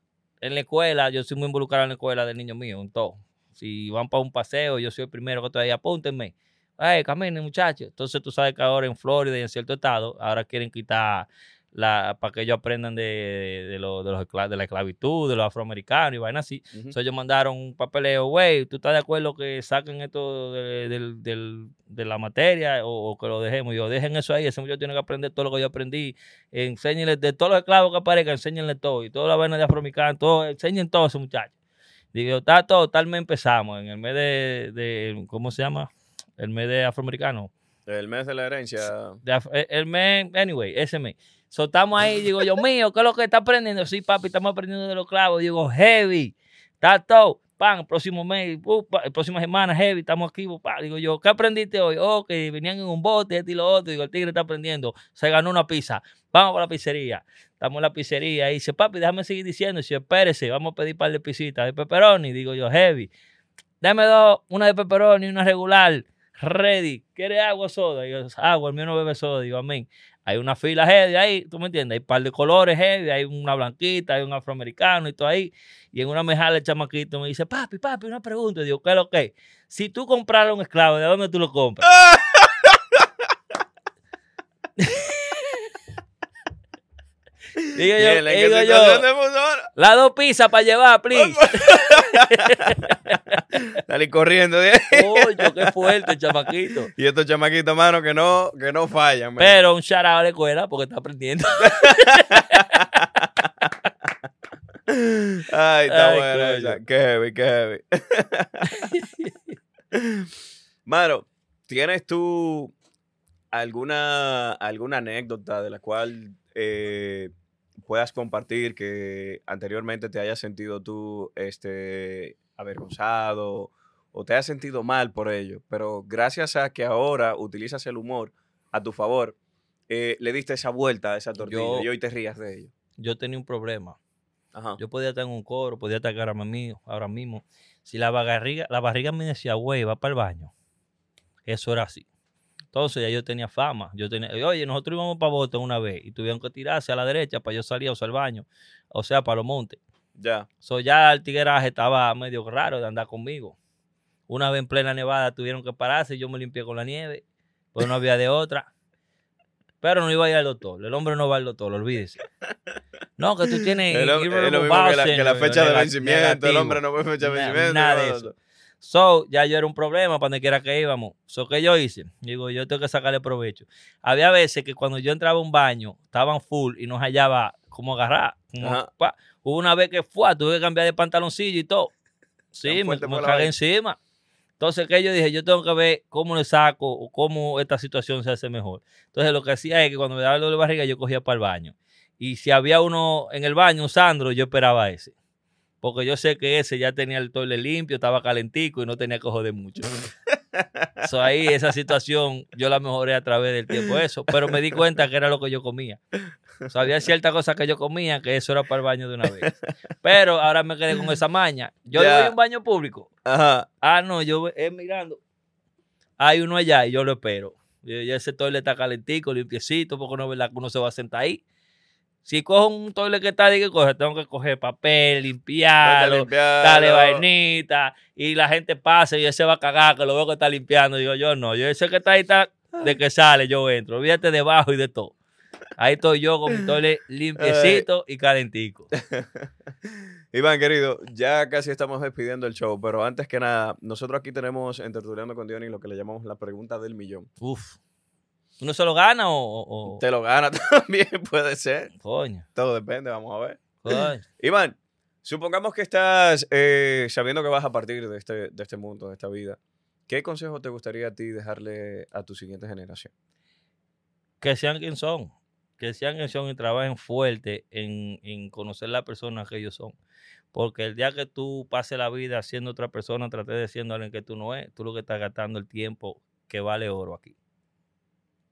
S2: en la escuela, yo soy muy involucrado en la escuela del niño mío, en todo. Si van para un paseo, yo soy el primero que estoy ahí, apúntenme. Ay, caminen, muchachos. Entonces tú sabes que ahora en Florida y en cierto estado, ahora quieren quitar la para que ellos aprendan de, de, lo- de los de la esclavitud, de los afroamericanos y vainas así.
S1: Ujú.
S2: Entonces ellos mandaron un papeleo, güey, ¿tú estás de acuerdo que saquen esto de, de la materia o, o que lo dejemos? Yo, dejen eso ahí, ese muchacho tiene que aprender todo lo que yo aprendí. Enséñenle de todos los esclavos que aparezcan, enséñenle todo. Y toda la vaina de afroamericanos, todo, enseñen todo a ese muchacho. Digo, está todo, tal mes empezamos, en el mes de, de- ¿cómo se llama? El mes de afroamericano.
S1: El mes de la herencia.
S2: De el- el mes, anyway, ese mes. So, estamos ahí, digo yo, mío, ¿qué es lo que está aprendiendo? Sí, papi, estamos aprendiendo de los clavos. Digo, heavy, está todo. Pan, próximo mes, uh, próxima semana, heavy, estamos aquí. uh, pa. Digo yo, ¿qué aprendiste hoy? Oh, que venían en un bote, este y lo otro. Digo, el tigre está aprendiendo. Se ganó una pizza. Vamos para la pizzería. Estamos en la pizzería. Y dice, papi, déjame seguir diciendo. Dice, espérese, vamos a pedir un par de pisitas de pepperoni. Digo yo, heavy. Dame dos, una de pepperoni y una regular. Ready. ¿Quieres agua soda? Digo, agua, el mío no bebe soda. Digo, amén. Hay una fila heavy ahí, ¿tú me entiendes? Hay un par de colores heavy, hay una blanquita, hay un afroamericano y todo ahí. Y en una mejada el chamaquito me dice, papi, papi, una pregunta. Digo, ¿qué es lo que? Si tú compraras un esclavo, ¿de dónde tú lo compras? digo yo,
S1: Bien, ¿en qué
S2: digo yo, las dos pizzas para llevar, please.
S1: Salí corriendo de ahí.
S2: Coño, qué fuerte, chamaquito.
S1: Y estos chamaquitos, mano, que no, que no fallan. man.
S2: Pero un shout out a la escuela porque está aprendiendo.
S1: Ay, está
S2: Ay,
S1: buena
S2: coño.
S1: esa. Qué heavy, qué heavy. Mano, ¿tienes tú alguna, alguna anécdota de la cual eh, puedas compartir que anteriormente te hayas sentido tú este, avergonzado o te hayas sentido mal por ello, pero gracias a que ahora utilizas el humor a tu favor, eh, le diste esa vuelta a esa tortilla
S2: Yo-
S1: y hoy te rías de ello?
S2: Yo tenía un problema.
S1: Ajá.
S2: Yo podía estar en un coro, podía estar ahora mismo, ahora mismo. Si la barriga, la barriga me decía, güey, va para el baño. Eso era así. Entonces ya yo tenía fama. Yo tenía, oye, nosotros íbamos para Boston una vez y tuvieron que tirarse a la derecha para yo salir a usar el baño. O sea, para los montes.
S1: Ya.
S2: So, ya el tigueraje estaba medio raro de andar conmigo. Una vez en plena nevada tuvieron que pararse y yo me limpié con la nieve, pues no había de otra. Pero no iba a ir al doctor. El hombre no va al doctor, olvídese. No, que tú tienes.
S1: Es lo, es
S2: irritable
S1: lo mismo que la, que la fecha de vencimiento, el hombre no ve fecha de vencimiento.
S2: nada de eso. So, ya yo era un problema para donde quiera que íbamos. So, ¿qué yo hice? Digo, yo tengo que sacarle provecho. Había veces que cuando yo entraba a un baño, estaban full y no hallaba cómo agarrar. como. Hubo una vez que fue, tuve que cambiar de pantaloncillo y todo. Sí, me, me cagué encima. Entonces, que yo dije, yo tengo que ver cómo le saco o cómo esta situación se hace mejor. Entonces, lo que hacía es que cuando me daba el dolor de barriga, yo cogía para el baño. Y si había uno en el baño, un Sandro, yo esperaba ese. Porque yo sé que ese ya tenía el toile limpio, estaba calentico y no tenía que joder mucho. So, ahí esa situación yo la mejoré a través del tiempo eso, pero me di cuenta que era lo que yo comía. O sea, había ciertas cosas que yo comía que eso era para el baño de una vez. Pero ahora me quedé con esa maña. Yo voy a un baño público.
S1: Ajá.
S2: Ah, no, yo es mirando. Hay uno allá y yo lo espero. Y ya ese toile está calentico, limpiecito, porque no es verdad que uno se va a sentar ahí. Si cojo un toile que está ahí, que coge, tengo que coger papel, limpiarlo,
S1: limpiarlo.
S2: dale vainita, y la gente pasa y él se va a cagar, que lo veo que está limpiando. Digo, yo no, yo ese que está ahí está de que sale, yo entro. Olvídate debajo y de todo. Ahí estoy yo con mi toile limpiecito y calentico.
S1: Iván, querido, ya casi estamos despidiendo el show, pero antes que nada, nosotros aquí tenemos en Tertuliando con Diony lo que le llamamos la pregunta del millón.
S2: Uf. ¿Uno se lo gana o...?
S1: Te lo gana también, puede ser.
S2: Coño,
S1: Todo depende, vamos a ver.
S2: coño.
S1: Iván, supongamos que estás eh, sabiendo que vas a partir de este, de este mundo, de esta vida. ¿Qué consejo te gustaría a ti dejarle a tu siguiente generación?
S2: que sean quien son, que sean quien son y trabajen fuerte en, en conocer la persona que ellos son. Porque el día que tú pases la vida siendo otra persona, trates de siendo alguien que tú no es, tú lo que estás gastando el tiempo que vale oro aquí.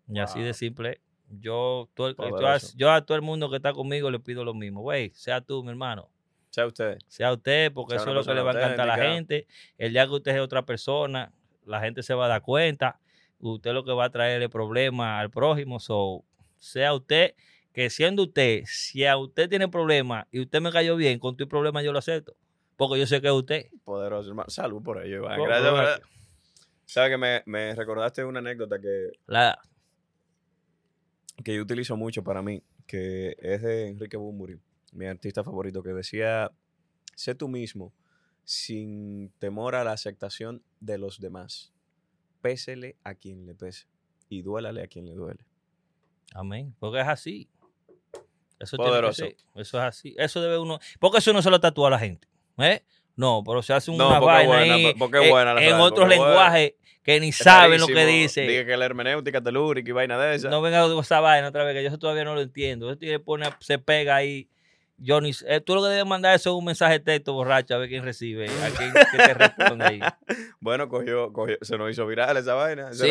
S2: Y así de simple. Yo, todo el- has- yo a todo el mundo que está conmigo le pido lo mismo. Güey, sea tú, mi hermano.
S1: Sea usted.
S2: Sea usted, porque
S1: Sea
S2: eso es lo que le va a encantar a la gente. El día que usted es otra persona, la gente se va a dar cuenta. Usted lo que va a traerle problemas al prójimo. So, sea usted, que siendo usted, si a usted tiene problemas y usted me cayó bien, con tu problema yo lo acepto. Porque yo sé que es usted.
S1: Poderoso, hermano. Salud por ello, Iván. Gracias. Sabes que me, me recordaste una anécdota que,
S2: La,
S1: que yo utilizo mucho para mí, que es de Enrique Bunbury, mi artista favorito, que decía, sé tú mismo sin temor a la aceptación de los demás. Pésele a quien le pese y duélale a quien le duele.
S2: amén. Porque es así. Eso tiene que
S1: Poderoso.
S2: ser. Eso es así. Eso debe uno. Porque eso no se lo tatúa a la gente. ¿eh? No, pero se hace
S1: No,
S2: una
S1: porque
S2: vaina
S1: buena,
S2: ahí,
S1: porque
S2: eh,
S1: buena la
S2: en otros
S1: porque buena.
S2: lenguajes que ni saben lo que dice.
S1: Dije que la hermenéutica telúrica y vaina de esa.
S2: No venga con esa vaina otra vez, que yo eso todavía no lo entiendo. Pone, se pega ahí. Yo ni, eh, tú lo que debes mandar eso es un mensaje de texto borracho a ver quién recibe, a quién que te responde ahí.
S1: Bueno, cogió, cogió, se nos hizo viral esa vaina.
S2: Sí.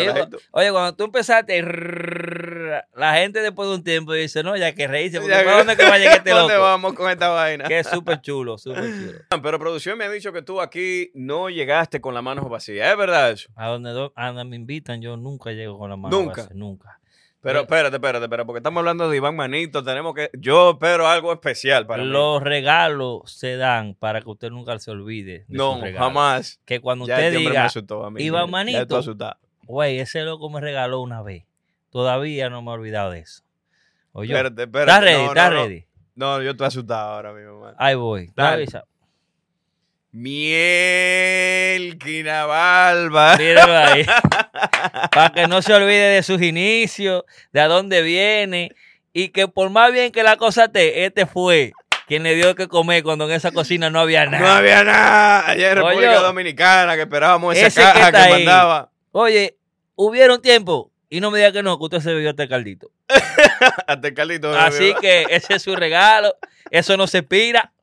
S2: Oye, cuando tú empezaste, la gente después de un tiempo dice, no, ya que reírse, porque
S1: Ya
S2: ¿para dónde que va a llegar este
S1: ¿Dónde
S2: loco?
S1: vamos con esta vaina?
S2: Que es súper chulo, súper chulo.
S1: Pero producción me ha dicho que tú aquí no llegaste con las manos vacías. ¿Es verdad eso?
S2: A donde, do- a donde me invitan, yo nunca llego con la mano
S1: Nunca.
S2: vacía, nunca.
S1: Pero
S2: Eh.
S1: espérate, espérate, espérate, porque estamos hablando de Iván Manito. Tenemos que. Yo espero algo especial para mí.
S2: Los regalos se dan para que usted nunca se olvide. de
S1: No, jamás.
S2: Que cuando
S1: Ya
S2: usted
S1: este hombre me
S2: diga,
S1: asustó a mí.
S2: Iván Manito. güey, ese loco me regaló una vez. Todavía no me he olvidado de eso. Oye,
S1: Espérate, espérate.
S2: ¿estás ready?
S1: No,
S2: ¿Estás
S1: no, no.
S2: ready?
S1: No, yo estoy asustado ahora mismo, man.
S2: Ahí voy.
S1: Dale.
S2: Avisa.
S1: Miel Quinabalba.
S2: Míralo ahí. Para que no se olvide de sus inicios, de a dónde viene. Y que por más bien que la cosa esté, este fue. quien le dio que comer cuando en esa cocina no había nada.
S1: No había nada. Allá en República
S2: Oye,
S1: Dominicana que esperábamos esa
S2: que
S1: caja que, mandaba.
S2: Oye, hubieron tiempo y no me diga que no, que usted se bebió este caldito.
S1: Hasta el Carlito.
S2: Así que ese es su regalo. Eso no se pira.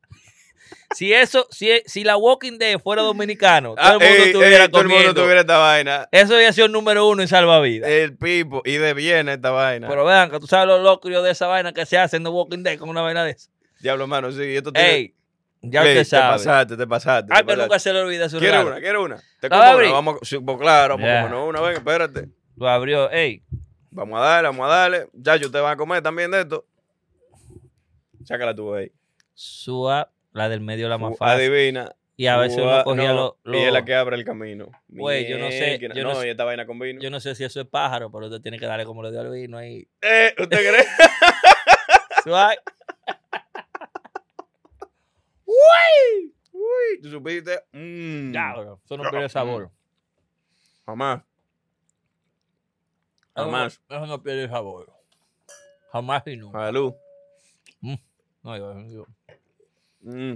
S2: Si eso, si, si la Walking Dead fuera dominicano, todo el mundo
S1: Ah, ey,
S2: estuviera
S1: ey, todo el mundo
S2: comiendo.
S1: tuviera esta vaina.
S2: Eso ya sido el número uno en salvavidas.
S1: El pipo. Y de bien esta vaina.
S2: Pero vean, que tú sabes los locos de esa vaina que se hacen de Walking Dead con una vaina de esa.
S1: Diablo, mano, sí. Esto tiene...
S2: Ey, ya usted
S1: Te
S2: sabe.
S1: pasaste, te pasaste.
S2: Ah,
S1: te
S2: que nunca se le olvida su
S1: ¿Quieres
S2: regalo.
S1: una? ¿Quieres una? ¿Te
S2: ¿La
S1: como una? Vamos, sí, pues claro, pues
S2: Ya.
S1: como no una, ven, espérate.
S2: Lo abrió. Ey,
S1: Vamos a darle, vamos a darle. Ya, yo te van a comer también de esto. Sácala tú ahí.
S2: Sua, la del medio la más fácil.
S1: Adivina.
S2: Y a veces uno cogía
S1: no,
S2: los...
S1: Y es la que abre el camino.
S2: Güey, yo no sé, yo no
S1: y esta vaina con vino.
S2: Yo no sé si eso es pájaro, pero usted tiene que darle como le dio al vino ahí.
S1: Eh, ¿Usted cree?
S2: Suave.
S1: Uy, ¿tú supiste? Mm.
S2: Eso no pierde sabor.
S1: Jamás.
S2: Eso no-
S1: Jamás.
S2: Eso no pierde sabor. Jamás y nunca.
S1: Salud.
S2: No, yo- yo-
S1: Mm.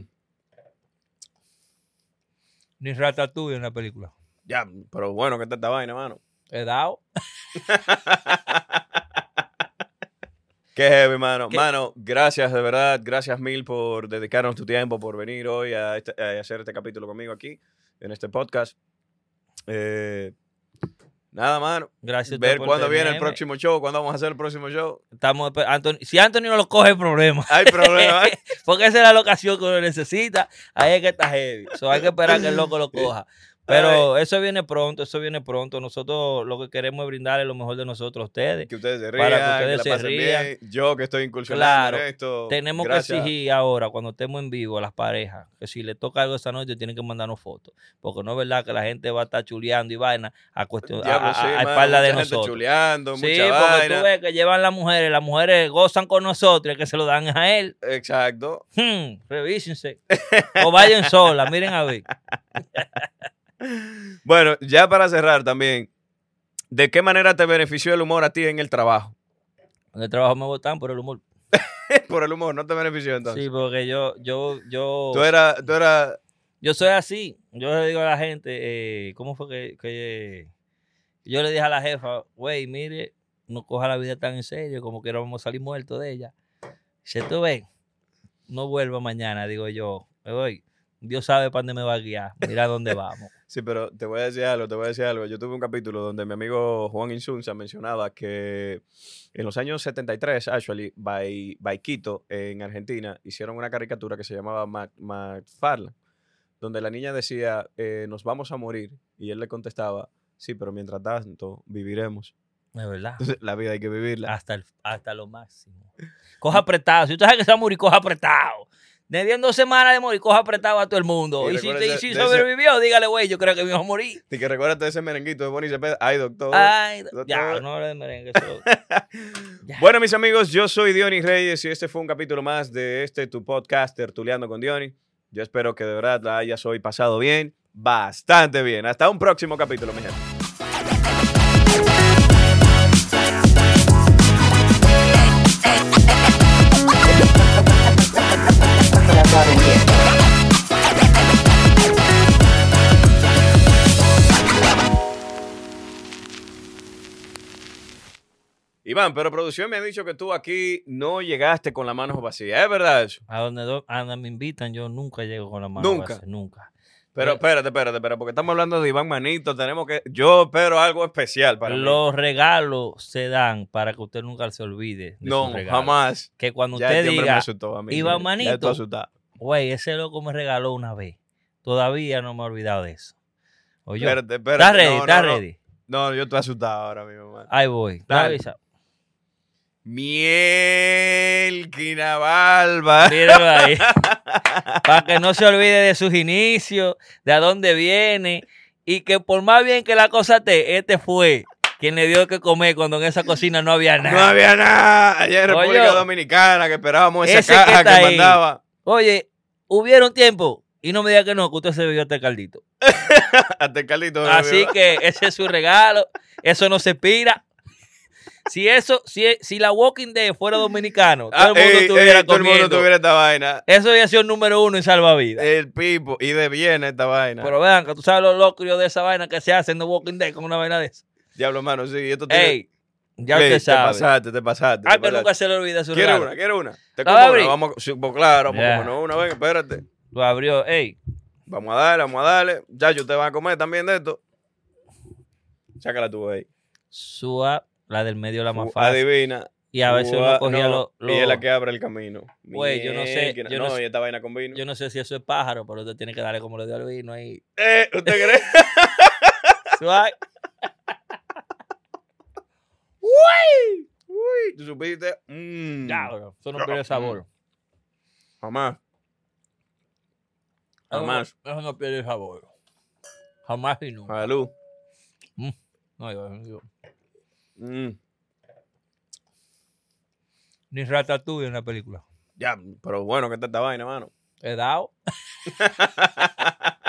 S2: ni ratatouille en la película.
S1: Ya, pero bueno, ¿qué tal esta vaina, mano?
S2: He dado.
S1: Qué heavy, mano.
S2: ¿Qué?
S1: Mano, gracias, de verdad. Gracias mil por dedicarnos tu tiempo, por venir hoy a, este- a hacer este capítulo conmigo aquí, en este podcast. Eh, nada, mano.
S2: Gracias.
S1: Ver cuándo viene el próximo show, cuándo vamos a hacer el próximo show.
S2: Estamos, Anthony- si Anthony no lo coge, el problema.
S1: Hay problema. ¿eh?
S2: Porque esa es la locación que uno necesita. Ahí es que está heavy. So, hay que esperar que el loco lo coja. Pero eso viene pronto, eso viene pronto. Nosotros lo que queremos es brindarle lo mejor de nosotros a ustedes.
S1: que ustedes se rían,
S2: Para que
S1: que,
S2: ustedes
S1: la
S2: se rían.
S1: bien. Yo que estoy incursionando
S2: Claro,
S1: en esto.
S2: Tenemos
S1: gracias.
S2: que exigir ahora, cuando estemos en vivo, a las parejas, que si le toca algo esa noche, tienen que mandarnos fotos. Porque no es verdad que la gente va a estar chuleando y vaina a cuestión a,
S1: Diablo,
S2: a-
S1: sí,
S2: a
S1: mano,
S2: espalda de nosotros.
S1: chuleando,
S2: Sí,
S1: mucha
S2: porque
S1: vaina.
S2: tú ves que llevan las mujeres, las mujeres gozan con nosotros, y que se lo dan a él.
S1: Exacto.
S2: Hmm, revísense. o vayan solas, miren a ver.
S1: Bueno, ya para cerrar también, ¿de qué manera te benefició el humor a ti en el trabajo?
S2: En el trabajo me votan por el humor.
S1: Por el humor, ¿no te benefició entonces?
S2: Sí, porque yo, yo, yo,
S1: Tú eras, tú eras,
S2: yo soy así. Yo le digo a la gente, eh, ¿cómo fue que, que yo le dije a la jefa, güey, mire, no coja la vida tan en serio como que vamos a salir muertos de ella. Si tú ves, no vuelva mañana, digo yo. Oye, Dios sabe para dónde me va a guiar. Mira dónde vamos.
S1: sí, pero te voy a decir algo, te voy a decir algo. Yo tuve un capítulo donde mi amigo Juan Insunza mencionaba que en los años 73, actually, by, by Quito, en Argentina, hicieron una caricatura que se llamaba McFarlane, donde la niña decía, eh, nos vamos a morir, y él le contestaba, sí, pero mientras tanto, viviremos.
S2: Es verdad.
S1: Entonces, la vida hay que vivirla.
S2: hasta, el- hasta lo máximo. Coja apretado. Si usted sabe que se va a morir, coja apretado. Dos semanas de morir, coja apretado a todo el mundo.
S1: Y
S2: Y, si,
S1: ese-
S2: sobrevivió, dígale, güey, yo creo que me iba a morir.
S1: Y que recuérdate de ese merenguito de Bonnie Cepeda. Ay, doctor.
S2: Ay,
S1: doctor.
S2: ya, no hable de merengue.
S1: Bueno, mis amigos, yo soy Diony Reyes y este fue un capítulo más de este tu podcast Tertuleando con Diony. Yo espero que de verdad la hayas hoy pasado bien, bastante bien. Hasta un próximo capítulo, mi gente. Iván, pero producción me ha dicho que tú aquí no llegaste con las manos vacías. ¿Es verdad eso?
S2: A donde, do- a donde me invitan, yo nunca llego con la mano.
S1: Nunca.
S2: vacía, nunca.
S1: Pero
S2: Eh,
S1: espérate, espérate, espérate, porque estamos hablando de Iván Manito. Tenemos que. Yo espero algo especial para mí.
S2: Los regalos se dan para que usted nunca se olvide. De
S1: No, jamás.
S2: Que cuando
S1: Ya
S2: usted
S1: este hombre me
S2: diga,
S1: asustó a mí.
S2: Iván Manito.
S1: estoy asustado.
S2: güey, ese loco me regaló una vez. Todavía no me he olvidado de eso. Oye,
S1: Espérate, espérate.
S2: ¿estás ready?
S1: No,
S2: ¿Estás
S1: no, no.
S2: ready?
S1: No, yo estoy asustado ahora mismo, man.
S2: Ahí voy.
S1: Dale.
S2: Avisa.
S1: Miel, Quinabalba.
S2: Míralo ahí. Para que no se olvide de sus inicios, de a dónde viene. Y que por más bien que la cosa esté, este fue quien le dio que comer cuando en esa cocina no había
S1: No
S2: nada.
S1: había nada. Allá en República
S2: Oye.
S1: Dominicana que esperábamos esa
S2: que
S1: caja que, mandaba.
S2: Oye, hubieron tiempo. Y no me diga que no, que usted se bebió este caldito.
S1: Hasta el Carlito.
S2: Así que ese es su regalo. Eso no se pira. Si eso, si, si la Walking Dead fuera dominicano, todo
S1: Ah,
S2: el mundo
S1: ey,
S2: estuviera
S1: ey, todo el mundo tuviera esta vaina.
S2: Eso ya sido el número uno en salvavidas.
S1: El pipo. Y de bien esta vaina.
S2: Pero vean, que tú sabes los locrios de esa vaina que se hacen de Walking Dead con una vaina de esa.
S1: Diablo, mano, sí. Esto tiene-
S2: Ey, ya
S1: Ey,
S2: usted
S1: Te
S2: sabe.
S1: pasaste, te pasaste.
S2: Ah,
S1: te
S2: que nunca se le olvida su
S1: ¿Quiere
S2: regalo.
S1: una? ¿Quiere una? ¿Te
S2: ¿La
S1: como una? Vamos, sí, pues claro, vamos a comernos una. Ven, espérate.
S2: Lo abrió. Ey,
S1: Vamos a darle, vamos a darle. Ya, yo te van a comer también de esto. Sácala tú ahí.
S2: Sua, la del medio la más
S1: Uh,
S2: fácil.
S1: Adivina.
S2: Y a veces uno cogía
S1: no,
S2: los...
S1: Y es la que abre el camino.
S2: Güey, yo no sé, yo
S1: no,
S2: no sé.
S1: y esta vaina con vino.
S2: Yo no sé si eso es pájaro, pero usted tiene que darle como le dio al vino ahí.
S1: Eh, ¿Usted cree?
S2: Suave.
S1: Uy, ¿tú supiste? Mm.
S2: Ya, bro, eso no pierde sabor.
S1: Jamás.
S2: Eso no-
S1: Jamás.
S2: Eso no pierde sabor. Jamás y nunca.
S1: Salud.
S2: No, yo, yo-
S1: Mm.
S2: ni Ratatouille en la película.
S1: Ya, pero bueno, ¿qué tal esta vaina, mano?
S2: He dado.